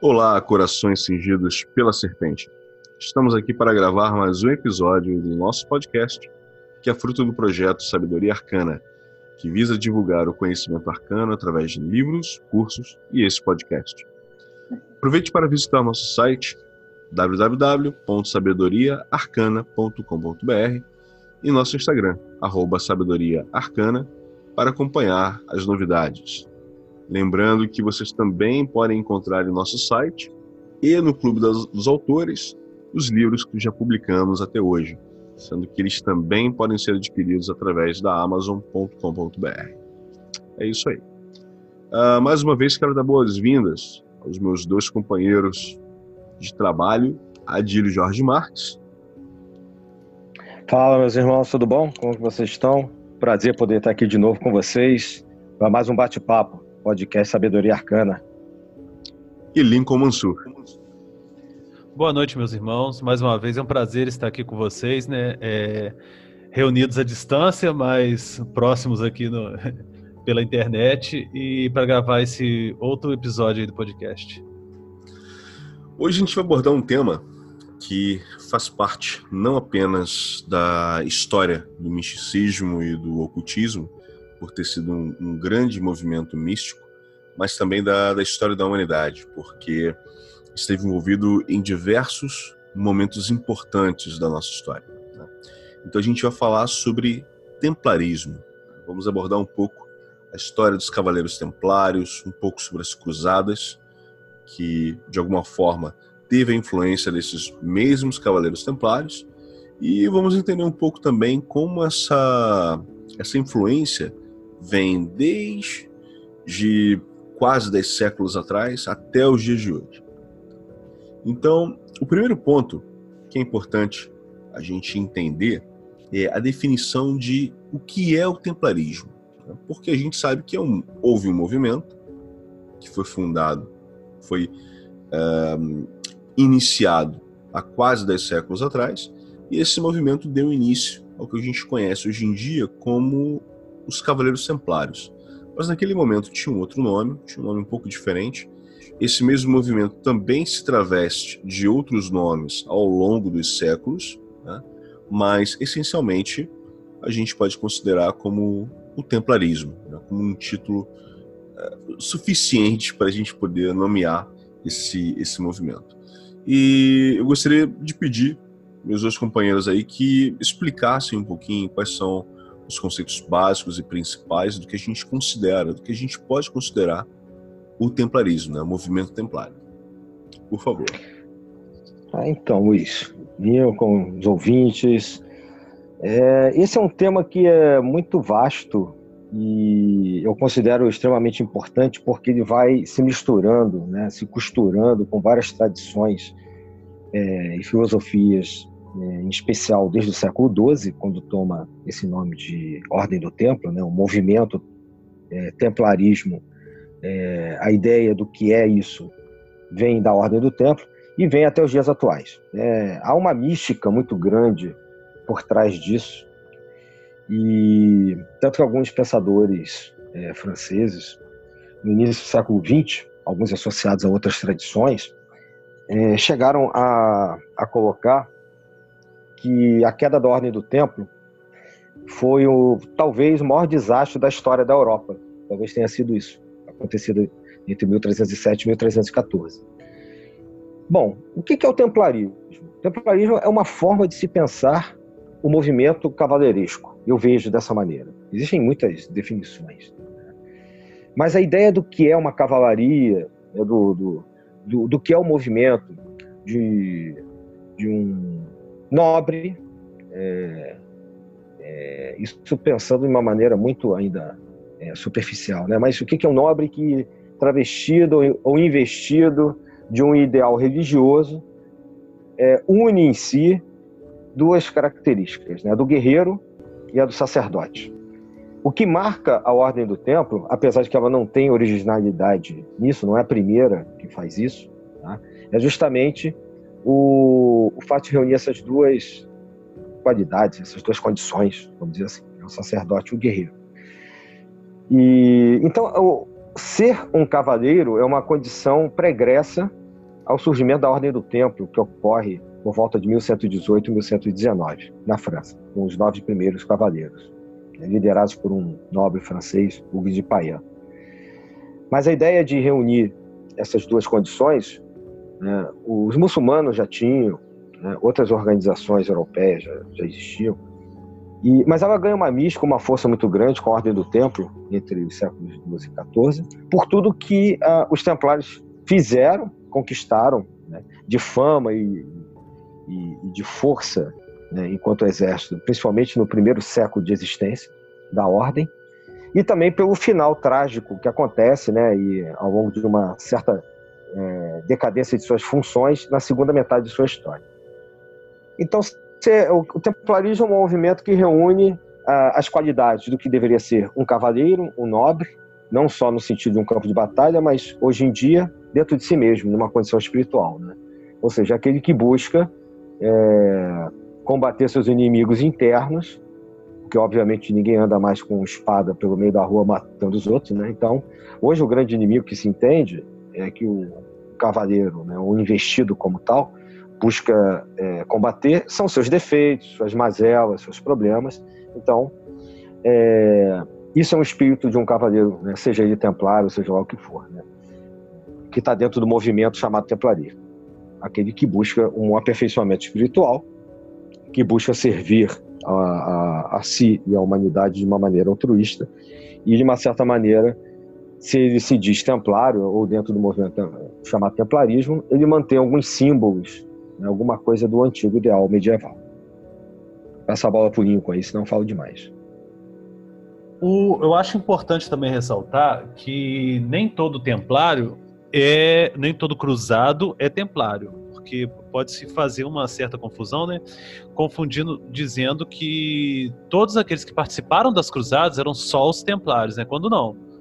Olá, corações cingidos pela serpente. Estamos aqui para gravar mais um episódio do nosso podcast, que é fruto do projeto Sabedoria Arcana, que visa divulgar o conhecimento arcano através de livros, cursos e esse podcast. Aproveite para visitar nosso site www.sabedoriaarcana.com.br e nosso Instagram, arroba para acompanhar as novidades. Lembrando que vocês também podem encontrar em nosso site e no Clube dos Autores os livros que já publicamos até hoje, sendo que eles também podem ser adquiridos através da amazon.com.br. É isso aí. Uh, mais uma vez, quero dar boas-vindas aos meus dois companheiros de trabalho, Adílio Jorge Marques. Fala, meus irmãos, tudo bom? Como vocês estão? Prazer poder estar aqui de novo com vocês para mais um bate-papo, podcast Sabedoria Arcana. E Lincoln Mansur. Boa noite, meus irmãos. Mais uma vez é um prazer estar aqui com vocês, né? É, reunidos à distância, mas próximos aqui no, pela internet e para gravar esse outro episódio do podcast. Hoje a gente vai abordar um tema que faz parte não apenas da história do misticismo e do ocultismo, por ter sido um, um grande movimento místico, mas também da, da história da humanidade, porque esteve envolvido em diversos momentos importantes da nossa história. Né? Então a gente vai falar sobre templarismo. Vamos abordar um pouco a história dos Cavaleiros Templários, um pouco sobre as Cruzadas, que de alguma forma teve a influência desses mesmos Cavaleiros Templários, e vamos entender um pouco também como essa, essa influência vem desde quase 10 séculos atrás até os dias de hoje. Então, o primeiro ponto que é importante a gente entender é a definição de o que é o templarismo. Né? Porque a gente sabe que é um, houve um movimento que foi fundado, foi um, iniciado há quase 10 séculos atrás, e esse movimento deu início ao que a gente conhece hoje em dia como os Cavaleiros Templários. Mas naquele momento tinha um outro nome, tinha um nome um pouco diferente. Esse mesmo movimento também se traveste de outros nomes ao longo dos séculos, né? mas essencialmente a gente pode considerar como o templarismo, né? como um título suficiente para a gente poder nomear esse, esse movimento. E eu gostaria de pedir meus dois companheiros aí que explicassem um pouquinho quais são os conceitos básicos e principais do que a gente considera, do que a gente pode considerar o templarismo, né? o movimento templário. Por favor. Ah, então, Luiz, eu com os ouvintes, é, esse é um tema que é muito vasto e eu considero extremamente importante porque ele vai se misturando, né, se costurando com várias tradições é, e filosofias, é, em especial desde o século XII, quando toma esse nome de Ordem do Templo, né, o movimento é, templarismo, é, a ideia do que é isso vem da Ordem do Templo e vem até os dias atuais. É, há uma mística muito grande por trás disso. E tanto que alguns pensadores é, franceses, no início do século XX, alguns associados a outras tradições, é, chegaram a, a colocar que a queda da Ordem do Templo foi o talvez o maior desastre da história da Europa. Talvez tenha sido isso, acontecido entre 1307 e 1314. Bom, o que é o templarismo? O templarismo é uma forma de se pensar o movimento cavaleiresco. Eu vejo dessa maneira. Existem muitas definições. Né? Mas a ideia do que é uma cavalaria, né, do, do, do, do, que é o movimento de, de um nobre, é, é, isso pensando de uma maneira muito ainda é, superficial, né? mas o que é um nobre que travestido ou investido de um ideal religioso é, une em si duas características, né? a do guerreiro e a do sacerdote. O que marca a Ordem do Templo, apesar de que ela não tem originalidade nisso, não é a primeira que faz isso, tá? é justamente o, o fato de reunir essas duas qualidades, essas duas condições, vamos dizer assim, o sacerdote e o guerreiro. E então, o, ser um cavaleiro é uma condição pregressa ao surgimento da Ordem do Templo, que ocorre por volta de 1118 e 1119, na França, com os nove primeiros cavaleiros, né, liderados por um nobre francês, Hugues de Payet. Mas a ideia de reunir essas duas condições, né, os muçulmanos já tinham, né, outras organizações europeias já, já existiam, e, mas ela ganha uma mística, uma força muito grande com a Ordem do Templo, entre os séculos XII e XIV, por tudo que uh, os templários fizeram, conquistaram, né, de fama e, e, e de força né, enquanto exército, principalmente no primeiro século de existência da Ordem, e também pelo final trágico que acontece, né, e ao longo de uma certa é, decadência de suas funções na segunda metade de sua história. Então, o templarismo é um movimento que reúne ah, as qualidades do que deveria ser um cavaleiro, um nobre, não só no sentido de um campo de batalha, mas hoje em dia dentro de si mesmo, numa condição espiritual, né? Ou seja, aquele que busca é, combater seus inimigos internos, que obviamente ninguém anda mais com espada pelo meio da rua matando os outros, né? Então, hoje o grande inimigo que se entende é que o cavaleiro, né, o investido como tal, busca é, combater são seus defeitos, suas mazelas, seus problemas. Então, é, isso é um espírito de um cavaleiro, né? seja ele templário, seja lá o que for, né? que está dentro do movimento chamado templaria. Aquele que busca um aperfeiçoamento espiritual, que busca servir a, a, a si e à humanidade de uma maneira altruísta e, de uma certa maneira, se ele se diz templário ou dentro do movimento chamado templarismo, ele mantém alguns símbolos né, alguma coisa do antigo ideal medieval. Passa a bola pro Lincoln aí, senão eu falo demais. O, eu acho importante também ressaltar que nem todo templário é, nem todo cruzado é templário, porque pode se fazer uma certa confusão, né? Confundindo, dizendo que todos aqueles que participaram das cruzadas eram só os templários, né? Quando não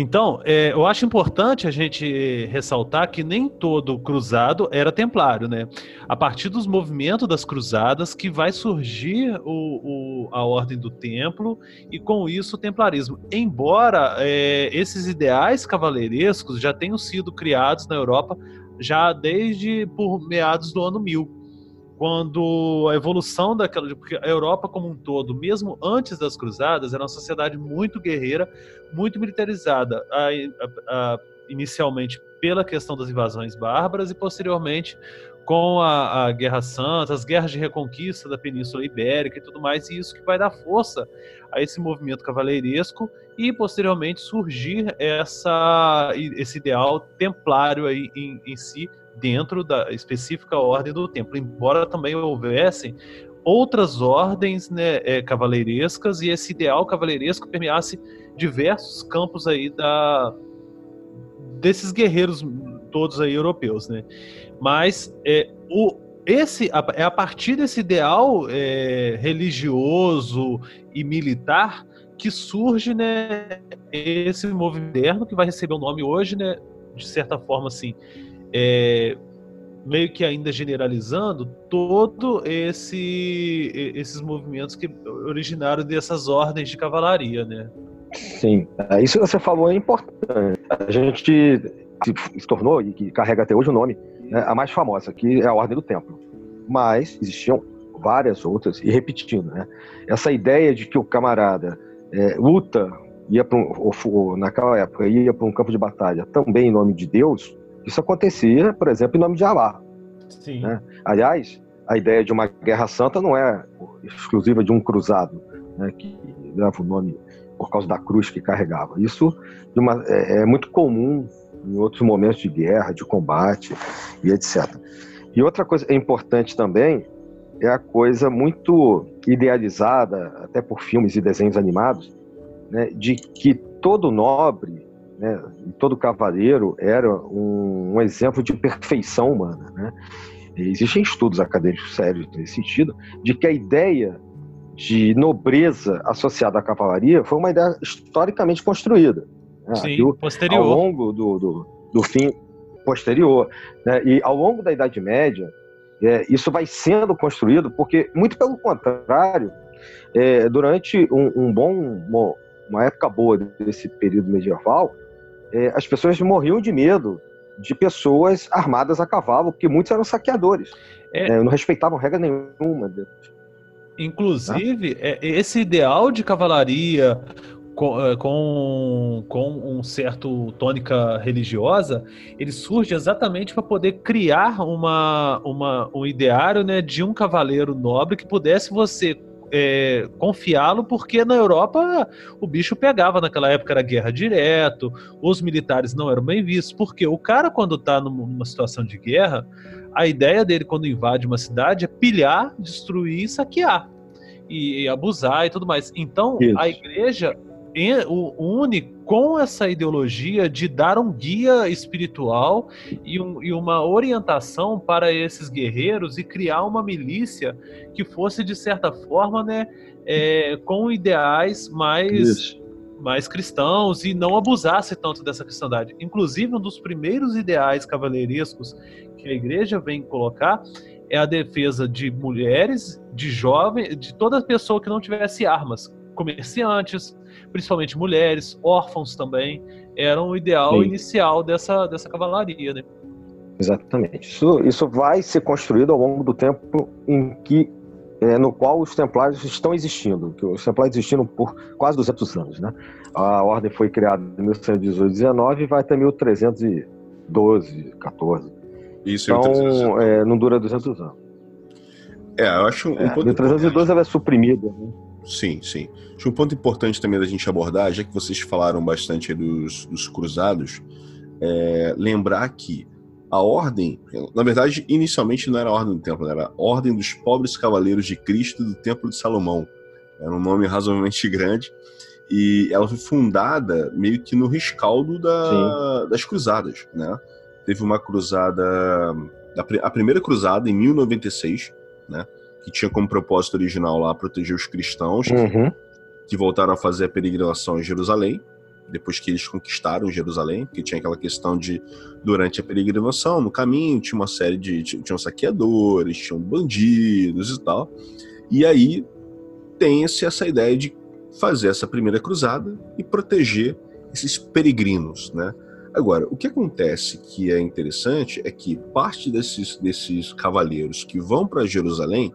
então, é, eu acho importante a gente ressaltar que nem todo cruzado era templário, né? A partir dos movimentos das cruzadas que vai surgir o, o, a ordem do templo e com isso o templarismo. Embora é, esses ideais cavaleirescos já tenham sido criados na Europa já desde por meados do ano 1000 quando a evolução daquela. Porque a Europa como um todo, mesmo antes das cruzadas, era uma sociedade muito guerreira, muito militarizada. A, a, a, inicialmente pela questão das invasões bárbaras e posteriormente com a, Guerra Santa, as guerras de reconquista da Península Ibérica e tudo mais, e isso que vai dar força a esse movimento cavaleiresco e posteriormente surgir essa, esse ideal templário aí em, em si, dentro da específica ordem do templo, embora também houvessem outras ordens né, é, cavaleirescas e esse ideal cavaleiresco permeasse diversos campos aí da desses guerreiros todos aí europeus, né? Mas é, o, esse é a partir desse ideal é, religioso e militar que surge né, esse movimento moderno que vai receber o nome hoje, né, de certa forma assim, é, meio que ainda generalizando todo esse esses movimentos que originaram dessas ordens de cavalaria, né? Sim, é, isso que você falou é importante. A gente se tornou e que carrega até hoje o nome né, a mais famosa, que é a Ordem do Templo. Mas existiam várias outras e repetindo, né? Essa ideia de que o camarada é, luta ia para um, naquela época ia para um campo de batalha também em nome de Deus isso acontecia, por exemplo, em nome de Alá. Sim. Né? Aliás, a ideia de uma guerra santa não é exclusiva de um cruzado, né, que leva o nome por causa da cruz que carregava. Isso uma, é, é, muito comum em outros momentos de guerra, de combate e etc. E outra coisa importante também é a coisa muito idealizada, até por filmes e desenhos animados, né, de que todo nobre né, todo cavaleiro era um, um, exemplo de perfeição humana. Né? Existem estudos acadêmicos sérios nesse sentido, de que a ideia de nobreza associada à cavalaria foi uma ideia historicamente construída. Né? Sim, posterior. Ao longo do, do, do fim posterior. Né? E ao longo da Idade Média, é, isso vai sendo construído, porque, muito pelo contrário, é, durante um, um bom, uma época boa desse período medieval, é, as pessoas morriam de medo de pessoas armadas a cavalo, porque muitos eram saqueadores. É... É, não respeitavam regra nenhuma. Inclusive, é, esse ideal de cavalaria com, é, com, com um certo tônica religiosa, ele surge exatamente para poder criar uma, uma, um ideário né, de um cavaleiro nobre que pudesse você é, confiá-lo, porque na Europa o bicho pegava naquela época, era guerra direto, os militares não eram bem vistos, porque o cara, quando está numa situação de guerra, a ideia dele, quando invade uma cidade, é pilhar, destruir e saquear. E, e abusar e tudo mais. Então, Isso. a igreja une com essa ideologia de dar um guia espiritual e, um, e, uma orientação para esses guerreiros e criar uma milícia que fosse, de certa forma, né, é, com ideais mais, mais cristãos e não abusasse tanto dessa cristandade. Inclusive, um dos primeiros ideais cavaleirescos que a igreja vem colocar é a defesa de mulheres, de jovens, de toda pessoa que não tivesse armas, comerciantes, principalmente mulheres, órfãos também, eram o ideal Sim. inicial dessa, dessa cavalaria, né? Exatamente. Isso, isso vai ser construído ao longo do tempo em que é, no qual os templários estão existindo, que os templários existiram por quase 200 anos, né? A ordem foi criada em 1118, 19 e vai até 1312, 14. Isso, então, é, não dura 200 anos. É, eu acho um é, ponto 1312 ela é suprimida. Né? Sim, sim. Acho um ponto importante também da gente abordar, já que vocês falaram bastante dos, dos cruzados, é lembrar que a ordem, na verdade, inicialmente não era a ordem do templo, era a ordem dos pobres cavaleiros de Cristo do Templo de Salomão. Era um nome razoavelmente grande. E ela foi fundada meio que no rescaldo da, das cruzadas, né? Teve uma cruzada, a primeira cruzada em 1096, né? Que tinha como propósito original lá proteger os cristãos uhum. que voltaram a fazer a peregrinação em Jerusalém, depois que eles conquistaram Jerusalém, porque tinha aquela questão de, durante a peregrinação, no caminho, tinha uma série de. tinham saqueadores, tinham bandidos e tal. E aí tem-se essa ideia de fazer essa primeira cruzada e proteger esses peregrinos, né? Agora, o que acontece que é interessante é que parte desses, desses cavaleiros que vão para Jerusalém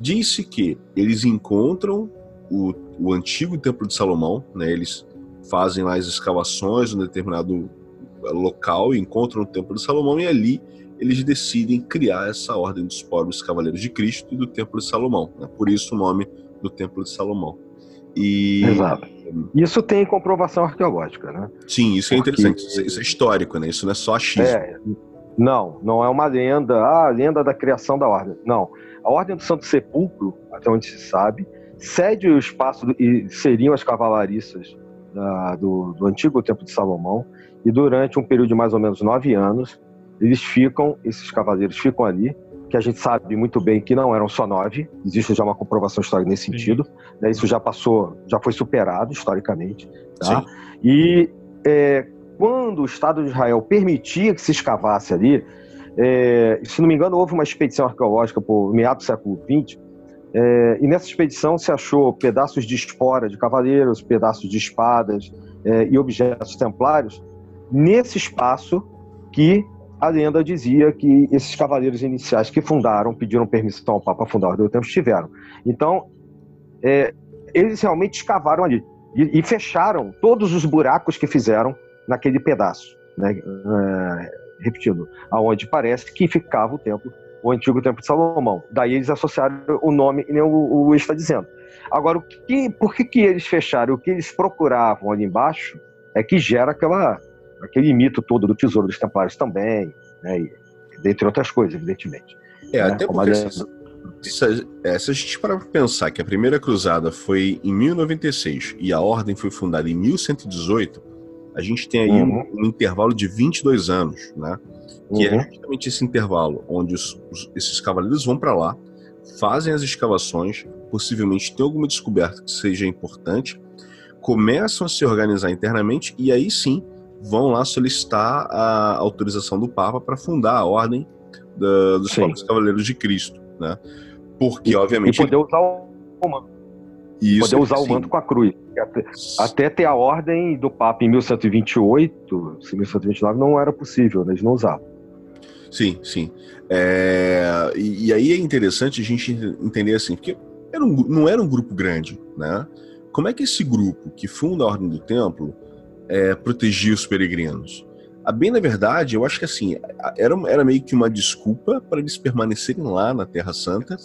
Disse que eles encontram o, o antigo Templo de Salomão, né? eles fazem lá as escavações em um determinado eh, local e encontram o Templo de Salomão e ali eles decidem criar essa ordem dos pobres cavaleiros de Cristo e do Templo de Salomão. Né? Por isso o nome do Templo de Salomão. E... Exato. Isso tem comprovação arqueológica, né? Sim, isso é Porque... interessante. Isso é, é histórico, né? Isso não é só achismo. É, não, não é uma lenda, ah, a lenda da criação da ordem. Não. A Ordem do Santo Sepulcro, até onde se sabe, cede o espaço do, e seriam as cavalariças da, do, do, antigo Templo de Salomão, e durante um período de mais ou menos nove anos, eles ficam, esses cavaleiros ficam ali, que a gente sabe muito bem que não eram só nove, existe já uma comprovação histórica nesse sentido, né, isso já passou, já foi superado historicamente, tá? E é, quando o Estado de Israel permitia que se escavasse ali, é, se não me engano, houve uma expedição arqueológica por meados do século XX, é, e nessa expedição se achou pedaços de espora de cavaleiros, pedaços de espadas é, e objetos templários nesse espaço que a lenda dizia que esses cavaleiros iniciais que fundaram, pediram permissão ao Papa fundar o do Tempo, estiveram. Então, é, eles realmente escavaram ali e, e, fecharam todos os buracos que fizeram naquele pedaço. Né? Repetindo, aonde parece que ficava o templo, o antigo templo de Salomão. Daí eles associaram o nome e nem o, o está dizendo. Agora, o que, por que, que eles fecharam? O que eles procuravam ali embaixo é que gera aquela, aquele mito todo do tesouro dos templários também, né? E, dentre outras coisas, evidentemente. É, né? até porque é, se a gente parar para pensar que a primeira cruzada foi em 1096 e a ordem foi fundada em 1118, a gente tem aí uhum. um, um, intervalo de 22 anos, né? Que é uhum. é justamente esse intervalo onde os, os, esses cavaleiros vão para lá, fazem as escavações, possivelmente tem alguma descoberta que seja importante, começam a se organizar internamente e aí sim vão lá solicitar a autorização do Papa para fundar a ordem da, dos cavaleiros de Cristo, né? Porque, obviamente. E poder usar o. Poder usar o manto com a cruz. Até, até, ter a ordem do Papa em 1128, se 1129 não era possível, né? eles não usavam. Sim, sim. É, e, e, aí é interessante a gente entender assim, porque era um, não era um grupo grande, né? Como é que esse grupo que funda a Ordem do Templo é, protegia os peregrinos? A bem na verdade, eu acho que assim, era, era meio que uma desculpa para eles permanecerem lá na Terra Santa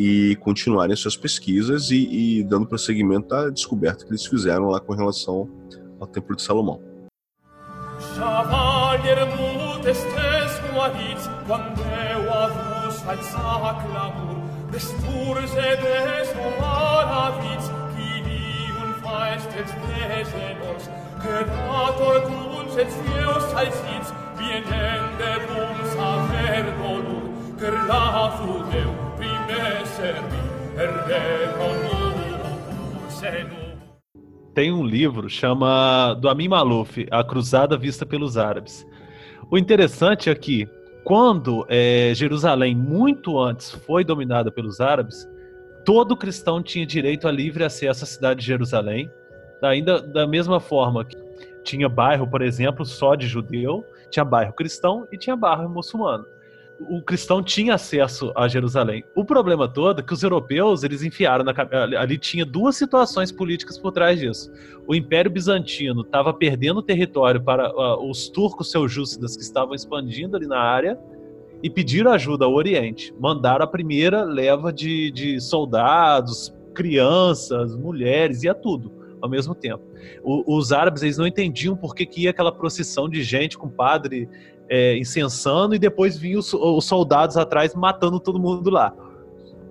e continuarem suas pesquisas e, dando prosseguimento à descoberta que eles fizeram lá com relação ao Templo de Salomão. Servi, Tem um livro chama do Amin Maluf, A Cruzada Vista pelos Árabes. O interessante é que quando é, Jerusalém, muito antes, foi dominada pelos árabes, todo cristão tinha direito a livre acesso à cidade de Jerusalém, Ainda da mesma forma que tinha bairro, por exemplo, só de judeu, tinha bairro cristão e tinha bairro muçulmano. O cristão tinha acesso a Jerusalém. O problema todo é que os europeus, eles enfiaram na ali tinha duas situações políticas por trás disso. O Império Bizantino estava perdendo território para uh, os turcos seljúcidas que estavam expandindo ali na área e pediram ajuda ao Oriente. Mandaram a primeira leva de, de soldados, crianças, mulheres, ia tudo ao mesmo tempo. O, os árabes eles não entendiam por que, que ia aquela procissão de gente com padre é, incensando e depois vinham os, os soldados atrás matando todo mundo lá.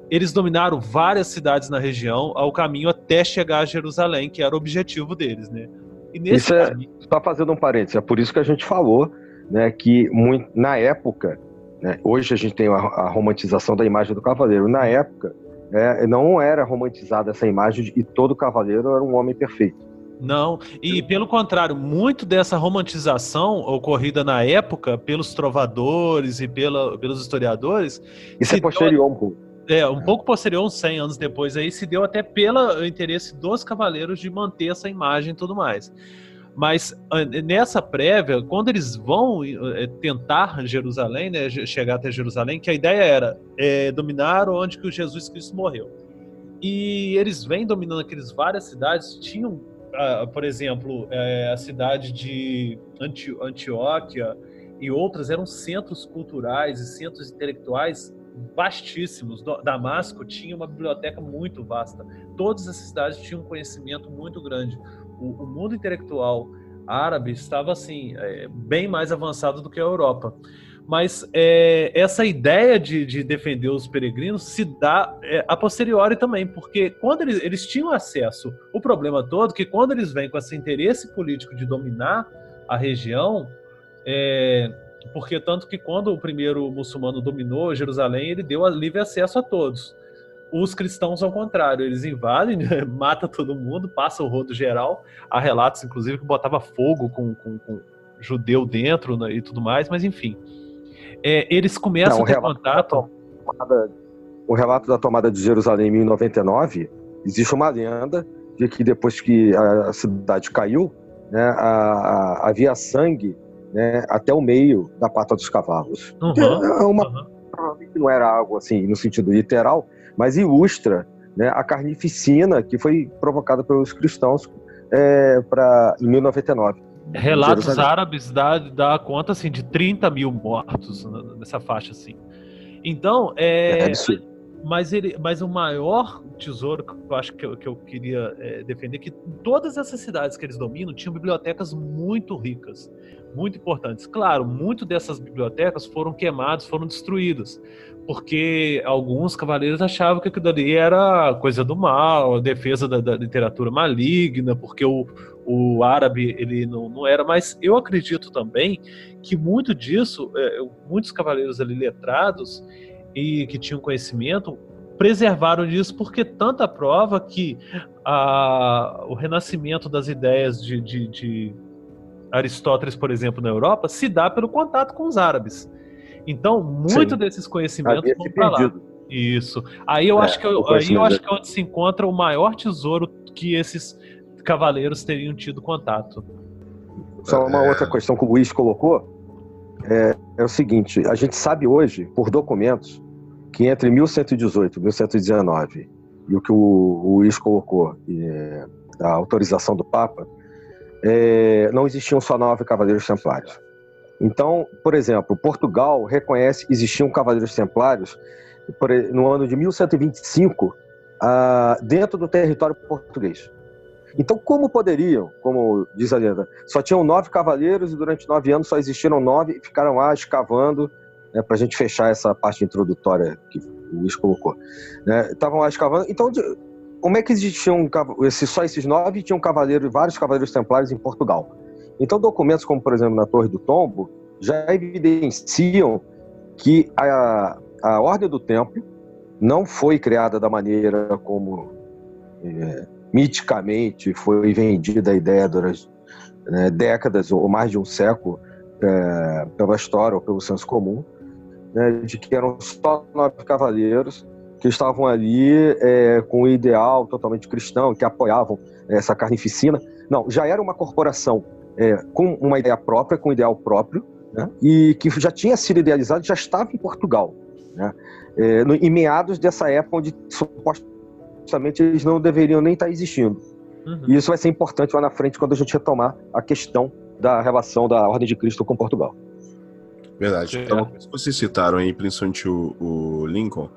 Eles dominaram várias cidades na região ao caminho até chegar a Jerusalém, que era o objetivo deles, né? E nesse isso é, caminho... só fazendo um parênteses, é por isso que a gente falou, né, que muito, na época, né, hoje a gente tem a, a romantização da imagem do cavaleiro, na época é, não era romantizada essa imagem de que todo cavaleiro era um homem perfeito. Não, e pelo contrário, muito dessa romantização ocorrida na época pelos trovadores e pela, pelos historiadores. Isso é posterior um pouco. É, um pouco posterior, uns 100 anos depois, aí se deu até pelo interesse dos cavaleiros de manter essa imagem e tudo mais. Mas ah, nessa prévia, quando eles vão eh, tentar Jerusalém, né, chegar até Jerusalém, que a ideia era é, dominar onde que o Jesus Cristo morreu. E eles vêm dominando aqueles várias cidades, tinham, por exemplo, é, a cidade de Anti Antioquia e outras eram centros culturais e centros intelectuais vastíssimos. Damasco tinha uma biblioteca muito vasta. Todas as cidades tinham um conhecimento muito grande o, o mundo intelectual árabe estava assim é, bem mais avançado do que a Europa. Mas é, essa ideia de, de, defender os peregrinos se dá é, a posteriori também, porque quando eles, eles tinham acesso, o problema todo é que quando eles vêm com esse interesse político de dominar a região, é, porque tanto que quando o primeiro muçulmano dominou Jerusalém, ele deu livre acesso a todos. Os cristãos, ao contrário, eles invadem, mata todo mundo, passa o rodo geral. Há relatos, inclusive, que botava fogo com, com, com judeu dentro né, e tudo mais, mas enfim. É, eles começam Não, a ter contato. Tomada, o relato da tomada de Jerusalém em 1099, existe uma lenda de que depois que a cidade caiu, né, a, a, havia sangue né, até o meio da pata dos cavalos. Uhum, é uma, uhum. Não era algo assim no sentido literal, mas ilustra né, a carnificina que foi provocada pelos cristãos é, pra, em 1099. Relatos árabes dá, dá conta assim, de 30 mil mortos nessa faixa. assim. Então, é, é mas, ele, mas o maior tesouro que eu acho que eu, que eu queria é, defender é que todas essas cidades que eles dominam tinham bibliotecas muito ricas, muito importantes. Claro, muito dessas bibliotecas foram queimadas, foram destruídas, porque alguns cavaleiros achavam que aquilo ali era coisa do mal, a defesa da, da literatura maligna, porque o, o árabe ele não, não era. Mas eu acredito também que muito disso, é, muitos cavaleiros ali letrados e que tinham conhecimento preservaram disso porque tanta prova que a, o renascimento das ideias de, de, de Aristóteles, por exemplo, na Europa, se dá pelo contato com os árabes. Então, muito Sim. desses conhecimentos vão para lá. Isso. Aí eu é, acho que eu, aí eu acho que é onde se encontra o maior tesouro que esses cavaleiros teriam tido contato. Só uma é... outra questão que o Luiz colocou é, é o seguinte: a gente sabe hoje, por documentos, que entre 1118 e 1119 e o que o, o Luiz colocou, é, a autorização do Papa, é, não existiam só nove cavaleiros templários. Então, por exemplo, Portugal reconhece que existiam cavaleiros templários no ano de 1125 ah, dentro do território português. Então, como poderiam, como diz a lenda, só tinham nove cavaleiros e durante nove anos só existiram nove e ficaram lá escavando, né, para a gente fechar essa parte introdutória que o Luiz colocou. Né, estavam lá escavando. Então, como é que existiam esses, só esses nove tinham cavaleiros, vários cavaleiros templários em Portugal? Então, documentos como, por exemplo, na Torre do Tombo, já evidenciam que a, a Ordem do Templo não foi criada da maneira como é, miticamente foi vendida a ideia durante né, décadas ou mais de um século é, pela história ou pelo senso comum, né, de que eram só nove cavaleiros que estavam ali é, com o ideal totalmente cristão, que apoiavam essa carnificina. Não, já era uma corporação é, com uma ideia própria, com um ideal próprio, né, e que já tinha sido idealizado, já estava em Portugal, né, é, no, em meados dessa época onde supostamente eles não deveriam nem estar existindo. Uhum. E isso vai ser importante lá na frente quando a gente retomar a questão da relação da Ordem de Cristo com Portugal. Verdade. Então, vocês citaram aí, principalmente o, o Lincoln,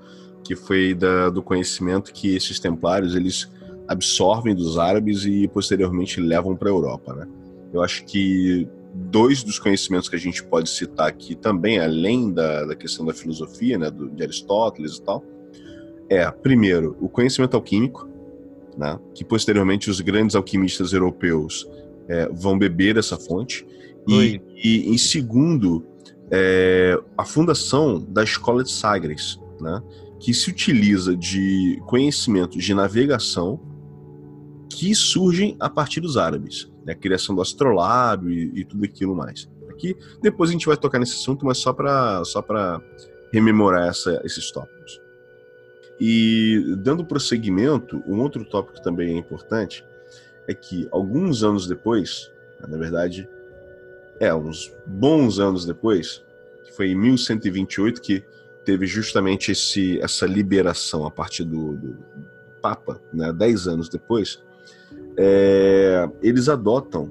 que foi da, do conhecimento que esses templários eles absorvem dos árabes e posteriormente levam para a Europa, né? Eu acho que dois dos conhecimentos que a gente pode citar aqui também, além da, da questão da filosofia, né, do, de Aristóteles e tal, é, primeiro, o conhecimento alquímico, né, que posteriormente os grandes alquimistas europeus é, vão beber essa fonte, e, e, em segundo, é, a fundação da escola de Sagres, né, que se utiliza de conhecimentos de navegação que surgem a partir dos árabes, né? a criação do astrolábio e, e, tudo aquilo mais. Aqui depois a gente vai tocar nesse assunto, mas só para só rememorar essa, esses tópicos. E dando prosseguimento, um outro tópico também é importante é que alguns anos depois, na verdade, é uns bons anos depois, que foi em 1128 que teve justamente esse, essa liberação a partir do, do Papa, né, dez anos depois, é, eles adotam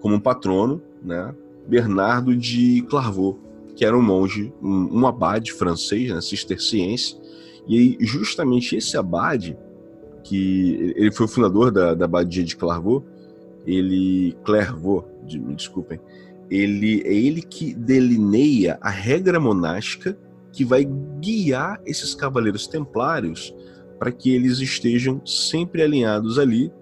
como patrono né, Bernardo de Clairvaux, que era um monge, um, um abade francês, né, cisterciense, e aí, justamente esse abade, que ele foi o fundador da, da abadia de Clairvaux, ele, Clairvaux, de, me desculpem, ele é ele que delineia a regra monástica que vai guiar esses cavaleiros templários para que eles estejam sempre alinhados ali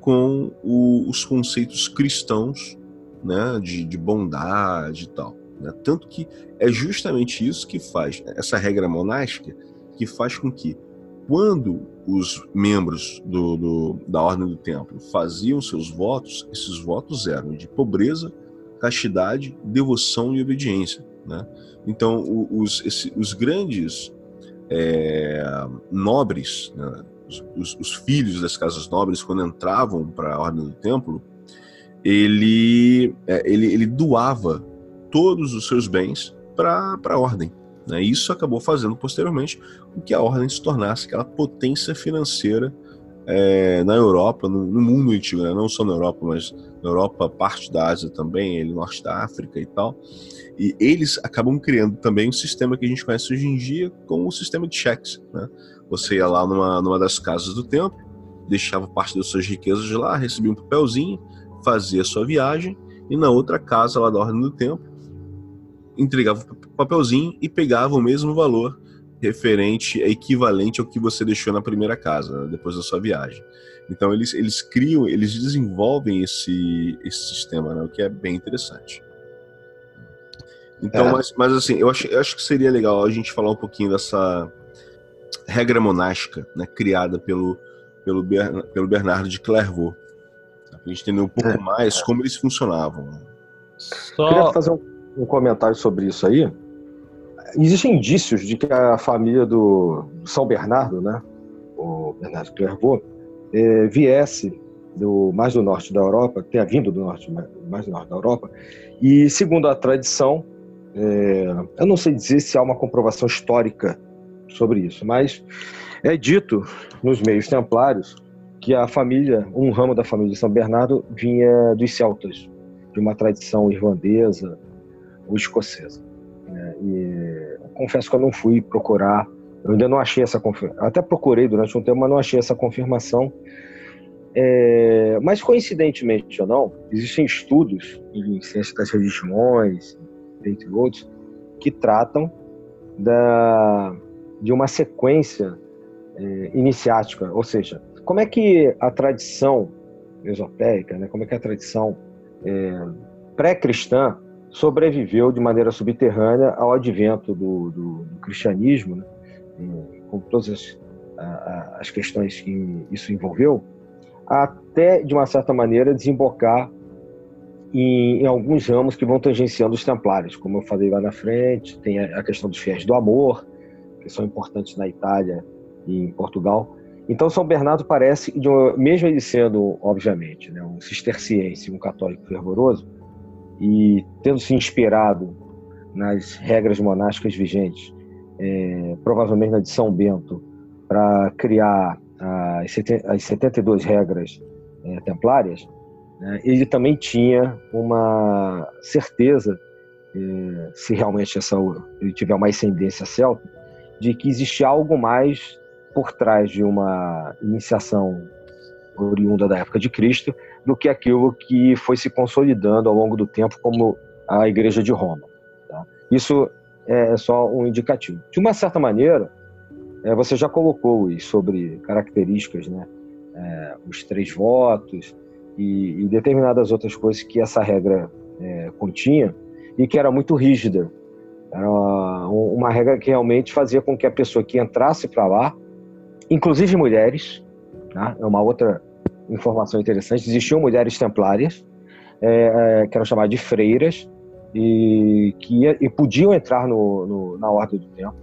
com o, os conceitos cristãos né, de, de bondade e tal. Né? Tanto que é justamente isso que faz, essa regra monástica, que faz com que, quando os membros do, do, da Ordem do Templo faziam seus votos, esses votos eram de pobreza, castidade, devoção e obediência. Né? Então, os, esse, os grandes é, nobres, né? os, os, filhos das casas nobres, quando entravam para a ordem do templo, ele, é, ele, ele doava todos os seus bens para a ordem. Né? Isso acabou fazendo posteriormente com que a ordem se tornasse aquela potência financeira é, na Europa, no, no mundo antigo, né? não só na Europa, mas na Europa, parte da Ásia também, ele, norte da África e tal. E eles acabam criando também um sistema que a gente conhece hoje em dia como o sistema de cheques. Né? Você ia lá numa, numa das casas do templo, deixava parte das suas riquezas de lá, recebia um papelzinho, fazia a sua viagem, e na outra casa lá da Ordem do Templo, entregava papelzinho e pegava o mesmo valor referente, equivalente ao que você deixou na primeira casa, né, depois da sua viagem. Então eles, eles criam, eles desenvolvem esse, esse sistema, né, o que é bem interessante. Então, é. mas, mas assim, eu acho, eu acho que seria legal a gente falar um pouquinho dessa regra monástica, né, criada pelo, pelo, pelo Bernardo de Clairvaux. A gente entender um pouco é, mais como eles funcionavam. Só... Queria fazer um, um, comentário sobre isso aí. Existem indícios de que a família do São Bernardo, né, o Bernardo Clairvaux, eh, viesse do mais do norte da Europa, tenha vindo do norte, mais do norte da Europa, e segundo a tradição, é, eu não sei dizer se há uma comprovação histórica sobre isso, mas é dito nos meios templários que a família, um ramo da família de São Bernardo vinha dos celtas, de uma tradição irlandesa ou escocesa. E confesso que eu não fui procurar, eu ainda não achei essa confirmação, até procurei durante um tempo, mas não achei essa confirmação. É, mas coincidentemente ou não, existem estudos em ciência das religiões, entre outros, que tratam da, de uma sequência é, iniciática, ou seja, como é que a tradição esotérica, né, como é que a tradição é, pré-cristã sobreviveu de maneira subterrânea ao advento do, do, do cristianismo, né, com todas as, as questões que isso envolveu, até, de uma certa maneira, desembocar em, em, alguns ramos que vão tangenciando os templários, como eu falei lá na frente, tem a, questão dos fiéis do amor, que são importantes na Itália e em Portugal. Então, São Bernardo parece, mesmo ele sendo, obviamente, né, um cisterciense, um católico fervoroso, e tendo se inspirado nas regras monásticas vigentes, é, provavelmente na de São Bento, para criar as 72 regras é, templárias, né, ele também tinha uma certeza, é, se realmente essa, ele tiver uma ascendência celta, de que existia algo mais por trás de uma iniciação oriunda da época de Cristo do que aquilo que foi se consolidando ao longo do tempo como a Igreja de Roma. Tá? Isso é só um indicativo. De uma certa maneira, é, você já colocou sobre características, né? É, os três votos e, e, determinadas outras coisas que essa regra é, continha e que era muito rígida. Era uma, uma regra que realmente fazia com que a pessoa que entrasse para lá, inclusive mulheres, né? é uma outra informação interessante, existiam mulheres templárias, é, é, que eram chamadas de freiras, e que ia, e podiam entrar no, no, na ordem do tempo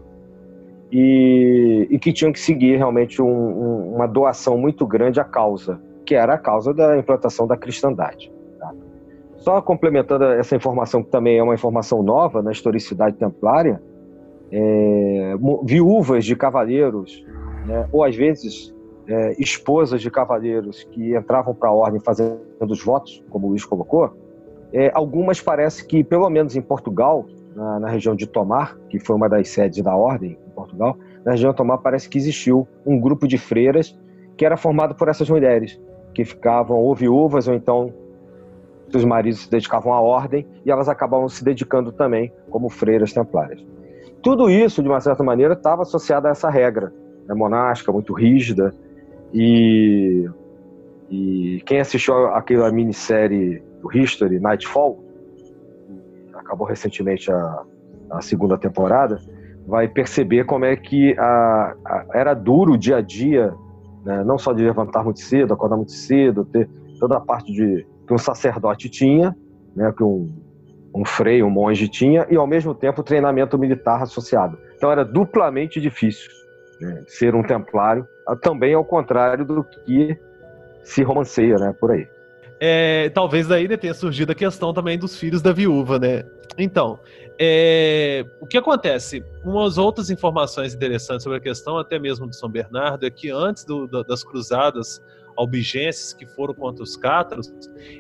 e, e que tinham que seguir realmente um, um, uma doação muito grande à causa, que era a causa da implantação da cristandade. Tá? Só complementando essa informação, que também é uma informação nova na historicidade templária, é, viúvas de cavaleiros, né, ou às vezes é, esposas de cavaleiros que entravam para a ordem fazendo os votos, como o Luiz colocou, é, algumas parece que, pelo menos em Portugal, na, na, região de Tomar, que foi uma das sedes da ordem em Portugal, na região de Tomar parece que existiu um grupo de freiras que era formado por essas mulheres, que ficavam ou viúvas ou então seus maridos se dedicavam à ordem e elas acabavam se dedicando também como freiras templárias. Tudo isso, de uma certa maneira, estava associado a essa regra né, monástica, muito rígida, e, e quem assistiu aquela minissérie do History, Nightfall, acabou recentemente a, a segunda temporada, vai perceber como é que a, a, era duro o dia a dia, né? não só de levantar muito cedo, acordar muito cedo, ter toda a parte de que um sacerdote tinha, né? que um, um freio, um monge tinha, e ao mesmo tempo treinamento militar associado. Então era duplamente difícil? Ser um templário, também ao contrário do que se romanceia né? por aí. É, talvez daí né, tenha surgido a questão também dos filhos da viúva, né? Então, é, o que acontece? Umas outras informações interessantes sobre a questão, até mesmo de São Bernardo, é que antes do, das cruzadas albigenses que foram contra os cátaros,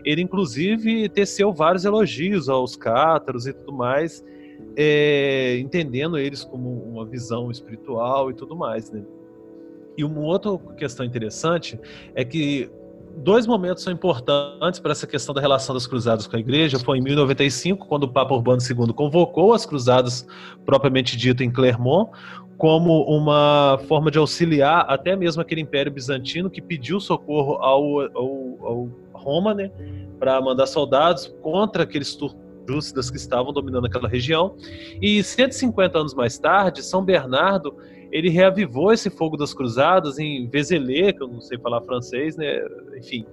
ele inclusive teceu vários elogios aos cátaros e tudo mais, é, entendendo eles como uma visão espiritual e tudo mais, né? E uma outra questão interessante é que dois momentos são importantes para essa questão da relação das cruzadas com a igreja. Foi em 1095, quando o Papa Urbano II convocou as cruzadas, propriamente dito, em Clermont, como uma forma de auxiliar até mesmo aquele Império Bizantino que pediu socorro ao, ao, ao Roma, né, para mandar soldados contra aqueles turcos que estavam dominando aquela região. E 150 anos mais tarde, São Bernardo ele reavivou esse fogo das cruzadas em Vézelé, que eu não sei falar francês, né? Enfim,